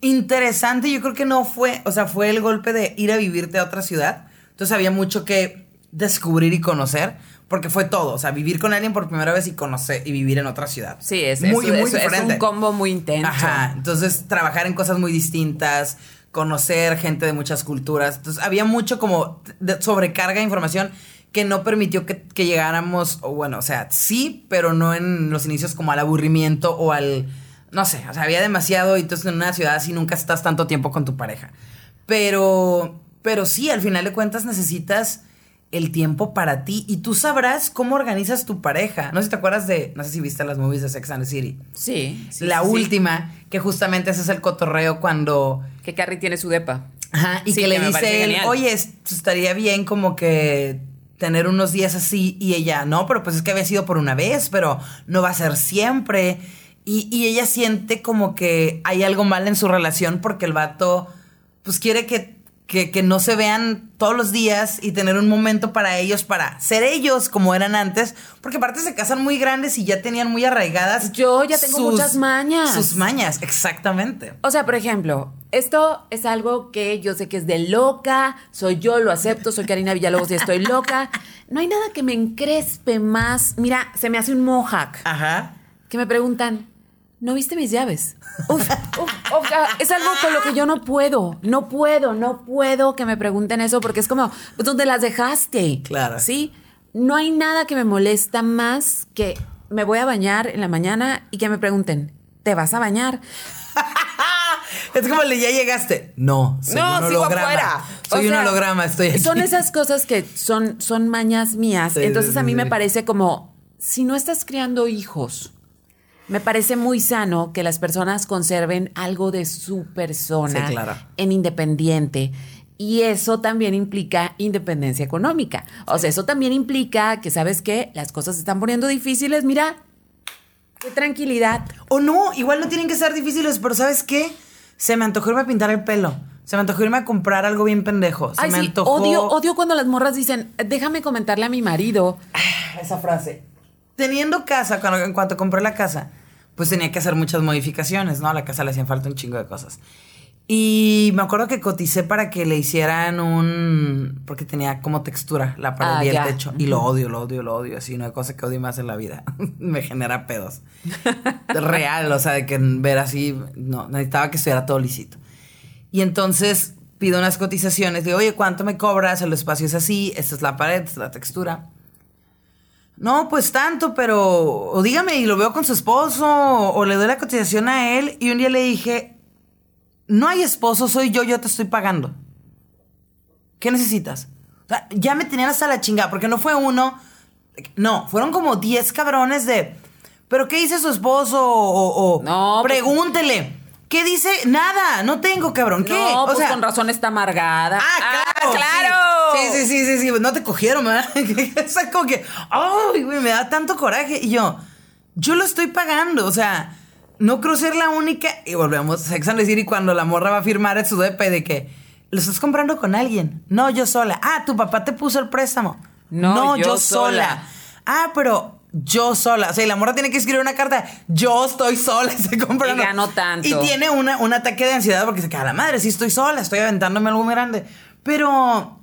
interesante. Yo creo que no fue, o sea, fue el golpe de ir a vivirte a otra ciudad. Entonces había mucho que descubrir y conocer, porque fue todo. O sea, vivir con alguien por primera vez y conocer y vivir en otra ciudad. sí, es, muy, es, muy es- es diferente. un combo muy intenso. Ajá. Entonces, trabajar en cosas muy distintas, conocer gente de muchas culturas. Entonces, había mucho como de- sobrecarga de información que no permitió que, que llegáramos, o bueno, o sea, sí, pero no en los inicios como al aburrimiento o al, no sé, o sea, había demasiado y entonces en una ciudad así nunca estás tanto tiempo con tu pareja. Pero, pero sí, al final de cuentas necesitas el tiempo para ti y tú sabrás cómo organizas tu pareja. No sé si te acuerdas de, no sé si viste las movies de Sex and the City Sí. sí, la sí, sí. última, que justamente ese es el cotorreo cuando... Que Carrie tiene su depa. Ajá, y que le dice él, oye, es- estaría bien como que tener unos días así y ella, no, pero pues es que había sido por una vez, pero no va a ser siempre. Y, y ella siente como que hay algo mal en su relación porque el vato pues quiere que, que, que no se vean todos los días y tener un momento para ellos, para ser ellos como eran antes, porque aparte se casan muy grandes y ya tenían muy arraigadas. Yo ya tengo muchas mañas. Sus mañas, exactamente. O sea, por ejemplo, esto es algo que yo sé que es de loca, soy yo, lo acepto, soy Karina Villalobos y estoy loca. No hay nada que me encrespe más. Mira, se me hace un mohawk. Ajá. Que me preguntan, no viste mis llaves. Uf, uf, uf, es algo con lo que yo no puedo, no puedo, no puedo que me pregunten eso porque es como, pues, ¿dónde las dejaste? Claro. Sí, no hay nada que me molesta más que me voy a bañar en la mañana y que me pregunten, ¿te vas a bañar? es como le ya llegaste. No, soy No, un holograma. afuera. Soy O un holograma, estoy aquí. Son esas cosas que son, son mañas mías. Sí, Entonces sí, a mí sí, me parece como, si no estás criando hijos, me parece muy sano que las personas conserven algo de su persona Sí, claro. en independiente. Y eso también implica independencia económica. O sea, eso también implica que, ¿sabes qué? Las cosas se están poniendo difíciles. Mira, qué tranquilidad. O no, igual no tienen que ser difíciles, pero ¿sabes qué? Se me antojó irme a pintar el pelo. Se me antojó irme a comprar algo bien pendejo. Se Ay, me sí, antojó. odio, odio cuando las morras dicen, déjame comentarle a mi marido. esa frase. Teniendo casa, cuando, en cuanto compré la casa, pues tenía que hacer muchas modificaciones, ¿no? A la casa le hacían falta un chingo de cosas. Y me acuerdo que coticé para que le hicieran un. Porque tenía como textura la pared Ah, y el ya. techo. Y lo odio, lo odio, lo odio. Así, no hay cosa que odie más en la vida. me genera pedos. Real, o sea, de que ver así. No, necesitaba que estuviera todo lisito. Y entonces pido unas cotizaciones. Digo, oye, ¿cuánto me cobras? El espacio es así, esta es la pared, esta es la textura. No, pues tanto, pero. O dígame, y lo veo con su esposo, o le doy la cotización a él. Y un día le dije: No hay esposo, soy yo, yo te estoy pagando. ¿Qué necesitas? O sea, ya me tenían hasta la chingada, porque no fue uno. No, fueron como 10 cabrones de. ¿Pero qué dice su esposo? O, o No, pues- pregúntele. ¿Qué dice? Nada, no tengo, cabrón. ¿Qué? No, o pues sea, con razón está amargada. Ah, claro. claro. Sí, sí, sí, sí, sí. No te cogieron, ¿verdad? o sea, como que, ay, güey, me da tanto coraje. Y yo, yo lo estoy pagando. O sea, no creo ser la única. Y volvemos a Sex and the City cuando la morra va a firmar su DP de que lo estás comprando con alguien. No, yo sola. Ah, tu papá te puso el préstamo. No, yo sola. Ah, pero yo sola. O sea, y la morra tiene que escribir una carta. Yo estoy sola, estoy comprando. Y gano tanto. Y tiene una, un ataque de ansiedad porque se queda la madre, sí estoy sola, estoy aventándome algo muy grande. Pero,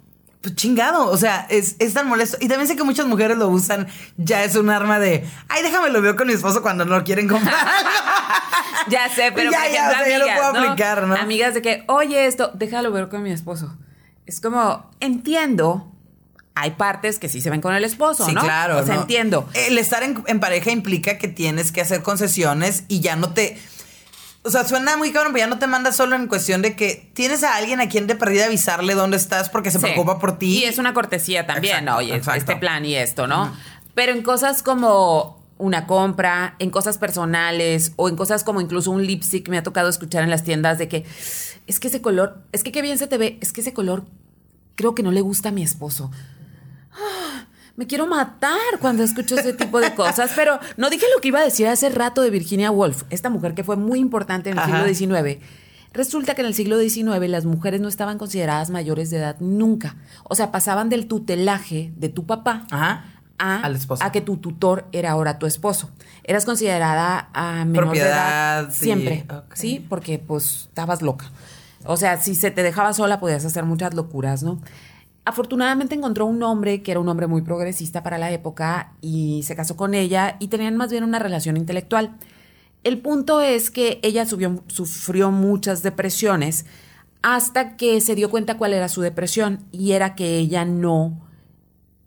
pues chingado, o sea, es, es tan molesto. Y también sé que muchas mujeres lo usan, ya es un arma de, ay, déjame lo veo con mi esposo cuando no quieren comprar. Ya sé, pero Ya, por ya, o sea, ya lo amigas, puedo aplicar, ¿no? Amigas de que, oye, esto, déjalo ver con mi esposo. Es como, entiendo, hay partes que sí se ven con el esposo, Sí, ¿no? claro. O sea, ¿no? entiendo. El estar en, en pareja implica que tienes que hacer concesiones y ya no te. O sea, suena muy cabrón, pero ya no te mandas solo en cuestión de que tienes a alguien a quien de perdida avisarle dónde estás porque se Sí. preocupa por ti. Y es una cortesía también, Exacto, oye, exacto. este plan y esto, ¿no? Pero en cosas como una compra, en cosas personales o en cosas como incluso un lipstick me ha tocado escuchar en las tiendas de que es que ese color, es que qué bien se te ve, es que ese color creo que no le gusta a mi esposo. Ah, Me quiero matar cuando escucho ese tipo de cosas, pero no dije lo que iba a decir hace rato de Virginia Woolf, esta mujer que fue muy importante en el Ajá. siglo XIX. Resulta que en el siglo XIX las mujeres no estaban consideradas mayores de edad nunca. O sea, pasaban del tutelaje de tu papá Ajá. a, Al esposo. a que tu tutor era ahora tu esposo. Eras considerada a menor de edad sí, siempre, ok. ¿sí? Porque pues estabas loca. O sea, si se te dejaba sola podías hacer muchas locuras, ¿no? Afortunadamente encontró un hombre que era un hombre muy progresista para la época y se casó con ella y tenían más bien una relación intelectual. El punto es que ella sufrió muchas depresiones hasta que se dio cuenta cuál era su depresión y era que ella no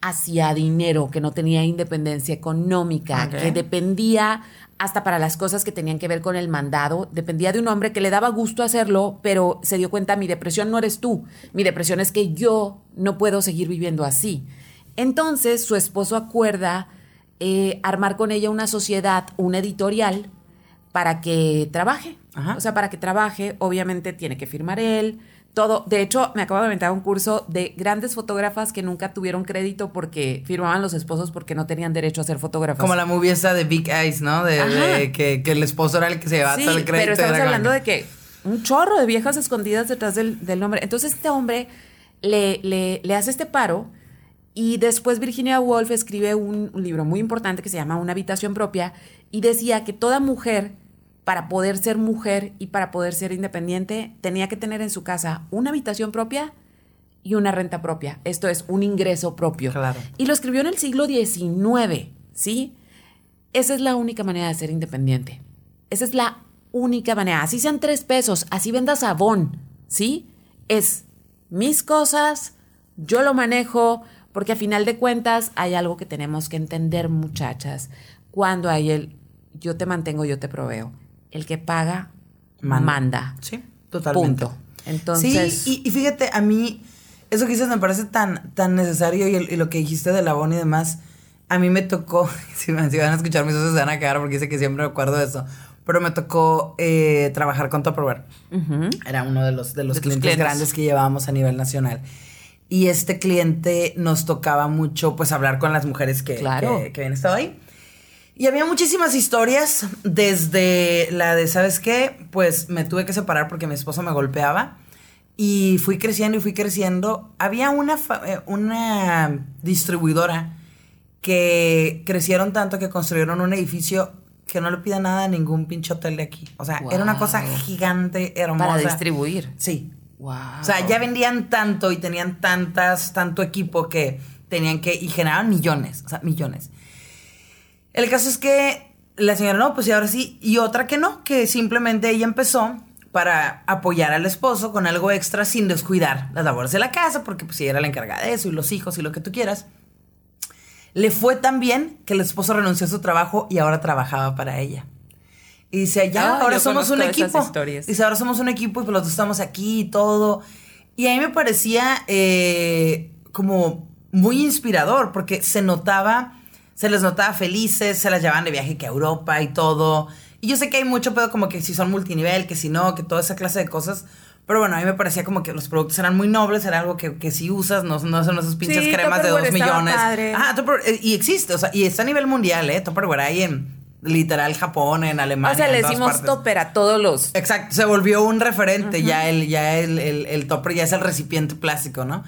hacía dinero, que no tenía independencia económica, que dependía hasta para las cosas que tenían que ver con el mandado, dependía de un hombre que le daba gusto hacerlo, pero se dio cuenta, mi depresión no eres tú, mi depresión es que yo no puedo seguir viviendo así. Entonces su esposo acuerda eh, armar con ella una sociedad, una editorial, para que trabaje. Ajá. O sea, para que trabaje, obviamente tiene que firmar él, todo. De hecho, me acabo de aventar un curso de grandes fotógrafas que nunca tuvieron crédito porque firmaban los esposos porque no tenían derecho a ser fotógrafas. Como la movie esta de Big Eyes, ¿no? De, que, que el esposo era el que se llevaba Sí, todo el crédito. pero estamos hablando de que un chorro de viejas escondidas detrás del, del nombre. Entonces este hombre le, le, le hace este paro y después Virginia Woolf escribe un, un libro muy importante que se llama Una habitación propia y decía que toda mujer, para poder ser mujer y para poder ser independiente, tenía que tener en su casa una habitación propia y una renta propia. Esto es un ingreso propio. Claro. Y lo escribió en el siglo XIX, ¿sí? Esa es la única manera de ser independiente. Esa es la única manera. Así sean tres pesos, así vendas sabón, ¿sí? Es mis cosas, yo lo manejo, porque a final de cuentas hay algo que tenemos que entender, muchachas. Cuando hay el yo te mantengo, yo te proveo. El que paga, manda. Sí, totalmente. Punto. Entonces. Sí, y, fíjate, a mí, eso que dices me parece tan, tan necesario y, lo que dijiste de la y demás, a mí me tocó, si, van a escuchar mis ojos se van a quedar porque dice que siempre me acuerdo de eso, pero me tocó eh, trabajar con Tupperware. Era uno de los, de los clientes, grandes que llevábamos a nivel nacional. Y este cliente nos tocaba mucho, pues, hablar con las mujeres que, que, que habían estado ahí. Y había muchísimas historias, desde la de, ¿sabes qué? Pues me tuve que separar porque mi esposo me golpeaba. Y fui creciendo y fui creciendo. Había una, eh, una distribuidora que crecieron tanto que construyeron un edificio que no le pide nada a ningún pinche hotel de aquí. O sea, era una cosa gigante, hermosa. Para distribuir. Sí. Wow. O sea, ya vendían tanto y tenían tantas, tanto equipo que tenían que, y generaban millones, o sea, millones. El caso es que la señora no, pues y ahora sí, y otra que no, que simplemente ella empezó para apoyar al esposo con algo extra sin descuidar las labores de la casa, porque pues ella era la encargada de eso y los hijos y lo que tú quieras. Le fue tan bien que el esposo renunció a su trabajo y ahora trabajaba para ella. Y dice, ya, ah, ahora somos un equipo. Dice, ahora somos un equipo y pues los dos estamos aquí y todo. Y a mí me parecía eh, como muy inspirador porque se notaba se les notaba felices, se las llevaban de viaje que a Europa y todo. Y yo sé que hay mucho pedo como que si son multinivel, que si no, que toda esa clase de cosas. Pero bueno, a mí me parecía como que los productos eran muy nobles, era algo que, que si usas, no, no son esas pinches cremas de dos millones. Ajá, eh, y existe, o sea, y está a nivel mundial, ¿eh? Tupperware hay en literal Japón, en Alemania. O sea, le decimos topper a todos los. Exacto, se volvió un referente, ya el, ya el, el, el topper ya es el recipiente plástico, ¿no?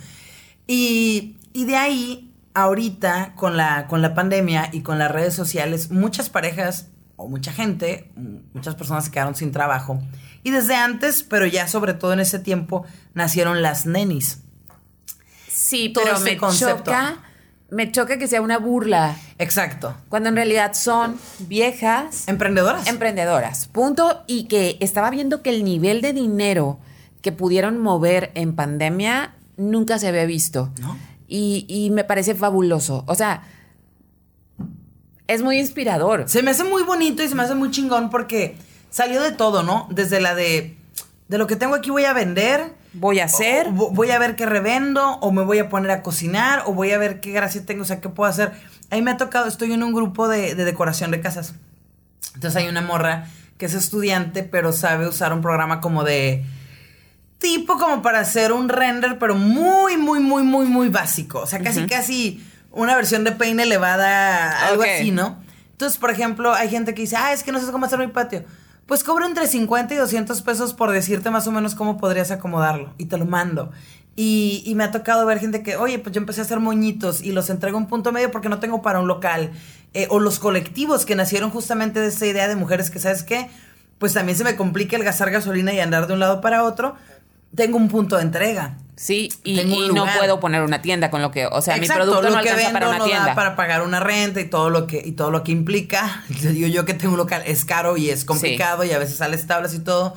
Y, y de ahí ahorita con la, con la pandemia y con las redes sociales, muchas parejas o mucha gente, muchas personas se quedaron sin trabajo. Y desde antes, pero ya sobre todo en ese tiempo, nacieron las nenis. Sí, todo pero me choca, me choca que sea una burla. Exacto. Cuando en realidad son viejas. Emprendedoras. Emprendedoras. Punto. Y que estaba viendo que el nivel de dinero que pudieron mover en pandemia nunca se había visto. ¿No? Y, me parece fabuloso. O sea, es muy inspirador. Se me hace muy bonito y se me hace muy chingón porque salió de todo, ¿no? Desde la de, de lo que tengo aquí voy a vender. Voy a hacer. voy a ver qué revendo, o me voy a poner a cocinar, o voy a ver qué gracia tengo, o sea, qué puedo hacer. Ahí me ha tocado, estoy en un grupo de, de decoración de casas. Entonces hay una morra que es estudiante, pero sabe usar un programa como de tipo como para hacer un render, pero muy, muy, muy, muy, muy básico. O sea, casi, casi una versión de Paint elevada, algo así, ¿no? Entonces, por ejemplo, hay gente que dice, ah, es que no sé cómo hacer mi patio. Pues cobro entre 50 y 200 pesos por decirte más o menos cómo podrías acomodarlo. Y te lo mando. Y, me ha tocado ver gente que, oye, pues yo empecé a hacer moñitos y los entrego un punto medio porque no tengo para un local. Eh, o los colectivos que nacieron justamente de esta idea de mujeres que, ¿sabes qué? Pues también se me complica el gastar gasolina y andar de un lado para otro tengo un punto de entrega. Sí, y, no puedo poner una tienda con lo que, o sea, mi producto no alcanza para una no Da para pagar una renta y todo lo que y todo lo que implica. digo yo que tengo un local es caro y es complicado y a veces sales tablas y todo.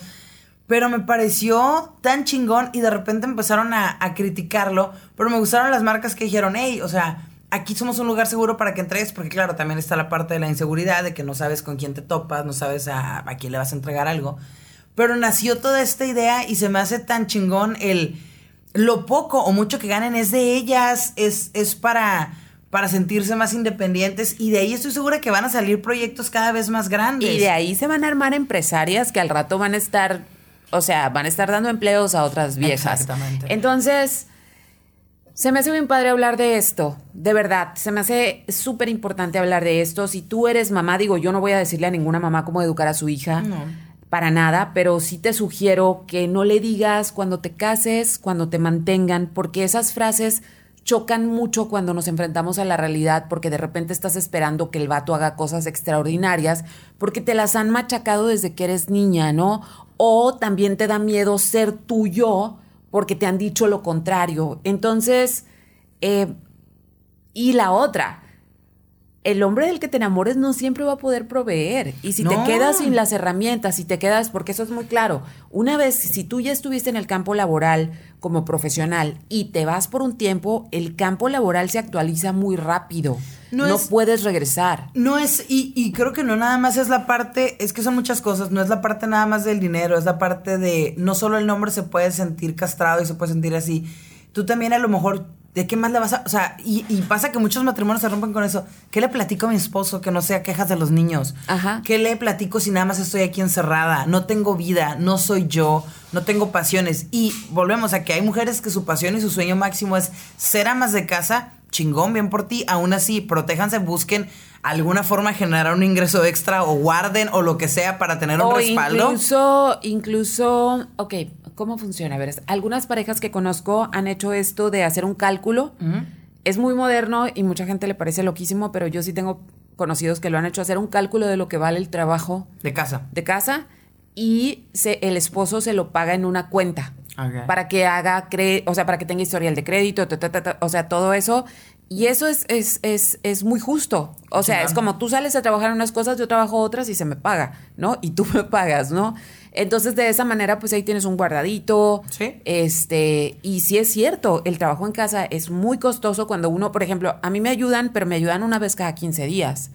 Pero me pareció tan chingón y de repente empezaron a, a criticarlo. Pero me gustaron las marcas que dijeron, hey, o sea, aquí somos un lugar seguro para que entregues, porque claro, también está la parte de la inseguridad, de que no sabes con quién te topas, no sabes a, a quién le vas a entregar algo. Pero nació toda esta idea y se me hace tan chingón el lo poco o mucho que ganen es de ellas, es, es para, para sentirse más independientes y de ahí estoy segura que van a salir proyectos cada vez más grandes. Y de ahí se van a armar empresarias que al rato van a estar, o sea, van a estar dando empleos a otras viejas. Exactamente. Entonces, se me hace bien padre hablar de esto, de verdad, se me hace súper importante hablar de esto. Si tú eres mamá, digo, yo no voy a decirle a ninguna mamá cómo educar a su hija. No para nada, pero sí te sugiero que no le digas cuando te cases, cuando te mantengan, porque esas frases chocan mucho cuando nos enfrentamos a la realidad, porque de repente estás esperando que el vato haga cosas extraordinarias, porque te las han machacado desde que eres niña, ¿no? O también te da miedo ser tuyo porque te han dicho lo contrario. Entonces, eh, y la otra, el hombre del que te enamores no siempre va a poder proveer. Y si te quedas sin las herramientas, si te quedas, porque eso es muy claro, una vez, si tú ya estuviste en el campo laboral como profesional y te vas por un tiempo, el campo laboral se actualiza muy rápido. No No, es- puedes regresar. No es, y, y creo que no nada más es la parte, es que son muchas cosas, no es la parte nada más del dinero, es la parte de, no solo el hombre se puede sentir castrado y se puede sentir así, tú también a lo mejor, ¿de qué más le vas a, o sea, y, y pasa que muchos matrimonios se rompen con eso, ¿qué le platico a mi esposo que no sea quejas de los niños? Ajá. ¿Qué le platico si nada más estoy aquí encerrada? No tengo vida, no soy yo, no tengo pasiones. Y volvemos a que hay mujeres que su pasión y su sueño máximo es ser amas de casa, chingón, bien por ti. Aún así, protéjanse, busquen alguna forma generar un ingreso extra o guarden o lo que sea para tener un O respaldo. incluso, incluso, ok, ¿cómo funciona? A ver, algunas parejas que conozco han hecho esto de hacer un cálculo. Es muy moderno y mucha gente le parece loquísimo, pero yo sí tengo conocidos que lo han hecho hacer un cálculo de lo que vale el trabajo De casa. de casa y se, el esposo se lo paga en una cuenta Ok. para que haga, cre o sea, para que tenga historial de crédito, ta, ta, ta, ta, o sea, todo eso. Y eso es, es, es, es muy justo. O sea, Claro. es como tú sales a trabajar unas cosas, yo trabajo otras y se me paga, ¿no? Y tú me pagas, ¿no? Entonces, de esa manera, pues ahí tienes un guardadito. Sí. Este, y sí es cierto, el trabajo en casa es muy costoso cuando uno, por ejemplo, a mí me ayudan, pero me ayudan una vez cada 15 días.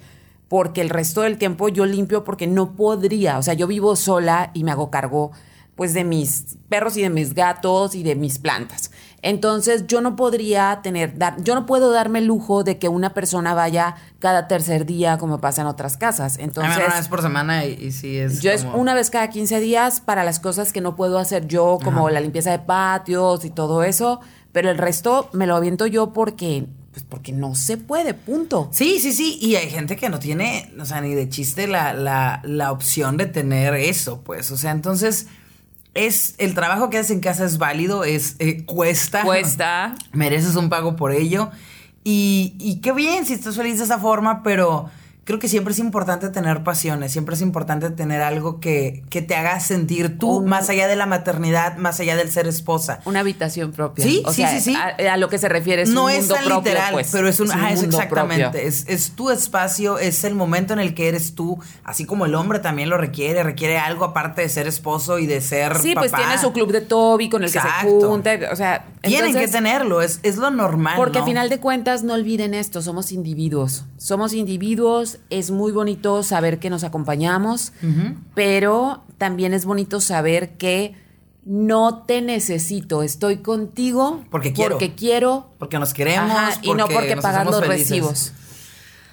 Porque el resto del tiempo yo limpio porque no podría. O sea, yo vivo sola y me hago cargo, pues, de mis perros y de mis gatos y de mis plantas. Entonces, yo no podría tener, dar, yo no puedo darme el lujo de que una persona vaya cada tercer día como pasa en otras casas. A mí Entonces, una vez por semana y, y sí es. yo es una vez cada 15 días para las cosas que no puedo hacer yo, como la limpieza de patios y todo eso, pero el resto me lo aviento yo porque, pues porque no se puede, punto. Sí, sí, sí. Y hay gente que no tiene, o sea, ni de chiste la, la, la opción de tener eso, pues. O sea, entonces, es el trabajo que haces en casa es válido, es eh, cuesta. Cuesta. Mereces un pago por ello. Y, y qué bien si estás feliz de esa forma, pero creo que siempre es importante tener pasiones, siempre es importante tener algo que, que te haga sentir tú, Un- más allá de la maternidad, más allá del ser esposa. Una habitación propia. Sí, O sí, sea, sí, sí. A, a lo que se refiere es no un es mundo tan propio, literal, pues. pero es un, ajá, es mundo exactamente, es, es tu espacio, es el momento en el que eres tú, así como el hombre también lo requiere, requiere algo aparte de ser esposo y de ser Sí, pues tiene su club de Toby con el que se junta, o sea, Tienen que tenerlo, es, es lo normal. Porque ¿no? a final de cuentas, no olviden esto, somos individuos. Somos individuos, es muy bonito saber que nos acompañamos, pero también es bonito saber que no te necesito, estoy contigo Porque quiero. porque quiero Porque nos queremos. ajá, y no porque pagas los recibos.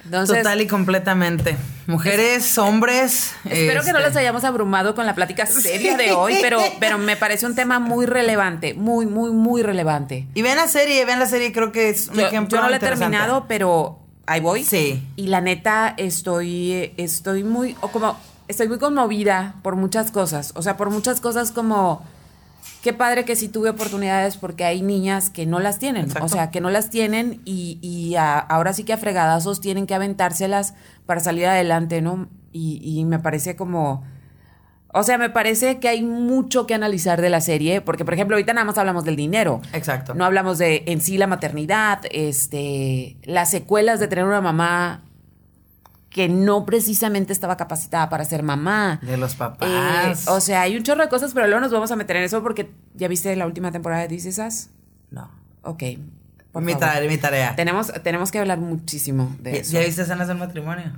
Entonces, Total y completamente. Mujeres, hombres. Espero que no este, los hayamos abrumado con la plática seria de hoy, pero, pero me parece un tema muy relevante, muy, muy, muy relevante. Y vean la serie, vean la serie, creo que es un Yo, ejemplo. yo no la he terminado, pero ahí voy. Sí. Y la neta, estoy, estoy muy, o como, estoy muy conmovida por muchas cosas. O sea, por muchas cosas como, qué padre que sí tuve oportunidades porque hay niñas que no las tienen. Exacto. O sea, que no las tienen y, y a- ahora sí que a fregadazos tienen que aventárselas para salir adelante, ¿no? Y, y me parece como... O sea, me parece que hay mucho que analizar de la serie, porque por ejemplo, ahorita nada más hablamos del dinero. Exacto. No hablamos de en sí la maternidad, este, las secuelas de tener una mamá que no precisamente estaba capacitada para ser mamá. De los Eh, papás. o sea, hay un chorro de cosas, pero luego nos vamos a meter en eso porque ya viste la última temporada de This Is Us? no. Ok. por Mi tarea, mi tarea. Tenemos, tenemos que hablar muchísimo de ¿Ya, eso. ya viste escenas del matrimonio?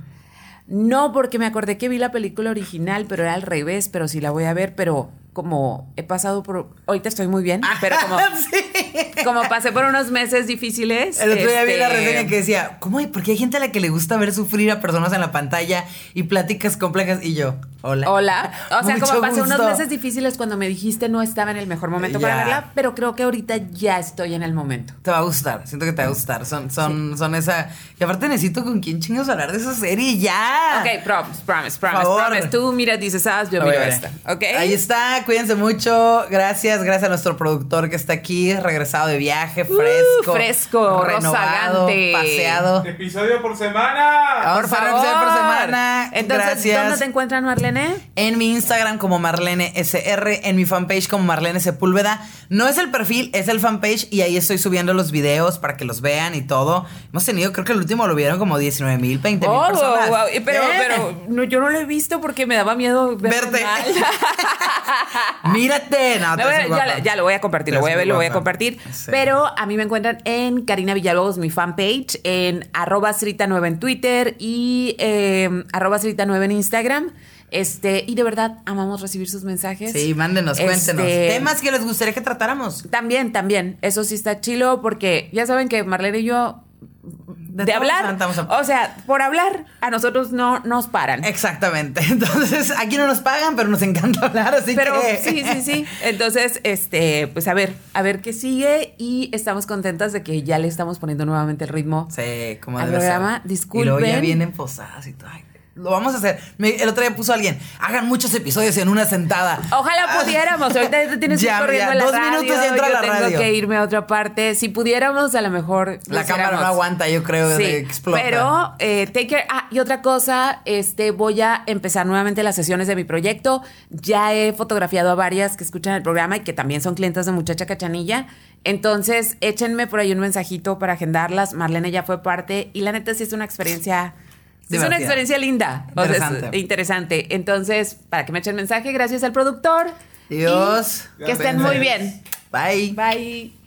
No, porque me acordé que vi la película original, pero era al revés, pero sí la voy a ver, pero como he pasado por... Ahorita estoy muy bien, pero como, sí. como pasé por unos meses difíciles... El otro día vi la este, reseña que decía, ¿cómo hay? Porque hay gente a la que le gusta ver sufrir a personas en la pantalla y pláticas complejas. Y yo, hola. Hola. O sea, Mucho como pasé unos meses difíciles cuando me dijiste no estaba en el mejor momento para Ya. verla, pero creo que ahorita ya estoy en el momento. Te va a gustar, siento que te va a gustar. Son, son, son esa. Y aparte necesito con quién chingos hablar de esa serie ya. Ok, promise, promise, promise, favor. promise. Tú mira, dices, ah, yo miro esta. Ok. Ahí está, cuídense mucho. Gracias, gracias a nuestro productor que está aquí, regresado de viaje, fresco. Uh, fresco, renovado, rozagante. paseado. Episodio por semana. Por favor. episodio por semana. Entonces, gracias. ¿dónde te encuentran, Marlene? Marlene? En mi Instagram como Marlene SR, en mi fanpage como Marlene Sepúlveda. No es el perfil, es el fanpage y ahí estoy subiendo los videos para que los vean y todo. Hemos tenido, creo que el último lo vieron como 19 mil, 20 mil Oh, personas. wow, Pero, ¿Eh? pero no, yo no lo he visto porque me daba miedo Verte. mal. Mírate. No, ya, lo voy a compartir, lo voy a ver, lo voy a compartir. Sí. Pero a mí me encuentran en Karina Villalobos, mi fanpage, en arroba Srita9 en Twitter y eh, arroba Srita9 en Instagram. Este, y de verdad, amamos recibir sus mensajes. Sí, mándenos, cuéntenos. Este, Temas que les gustaría que tratáramos. También, también. Eso sí está chilo porque ya saben que Marlene y yo de, hablar, o sea, por hablar, a nosotros no nos paran. Exactamente. Entonces, aquí no nos pagan, pero nos encanta hablar, así Pero que. sí, sí, sí. Entonces, este, pues a ver, a ver qué sigue y estamos contentas de que ya le estamos poniendo nuevamente el ritmo. Sí, como Al programa, Y luego ya disculpen. vienen posadas y todo. Ay, lo vamos a hacer. Me- el otro día puso alguien, hagan muchos episodios en una sentada. Ojalá Ah, pudiéramos. Ahorita te tienes que ir corriendo ya, a la dos radio. minutos y entra a yo la tengo radio. que irme a otra parte. Si pudiéramos, a lo mejor. La cámara no aguanta, yo creo, Sí, de explota. pero eh, take care. Ah, y otra cosa, este, voy a empezar nuevamente las sesiones de mi proyecto. Ya he fotografiado a varias que escuchan el programa y que también son clientes de Muchacha Cachanilla. Entonces, échenme por ahí un mensajito para agendarlas. Marlene ya fue parte y la neta sí es una experiencia. Es una experiencia linda. O sea, es Interesante. interesante. Entonces, para que me echen mensaje, gracias al productor. Dios. Que estén muy bien. Bye. Bye.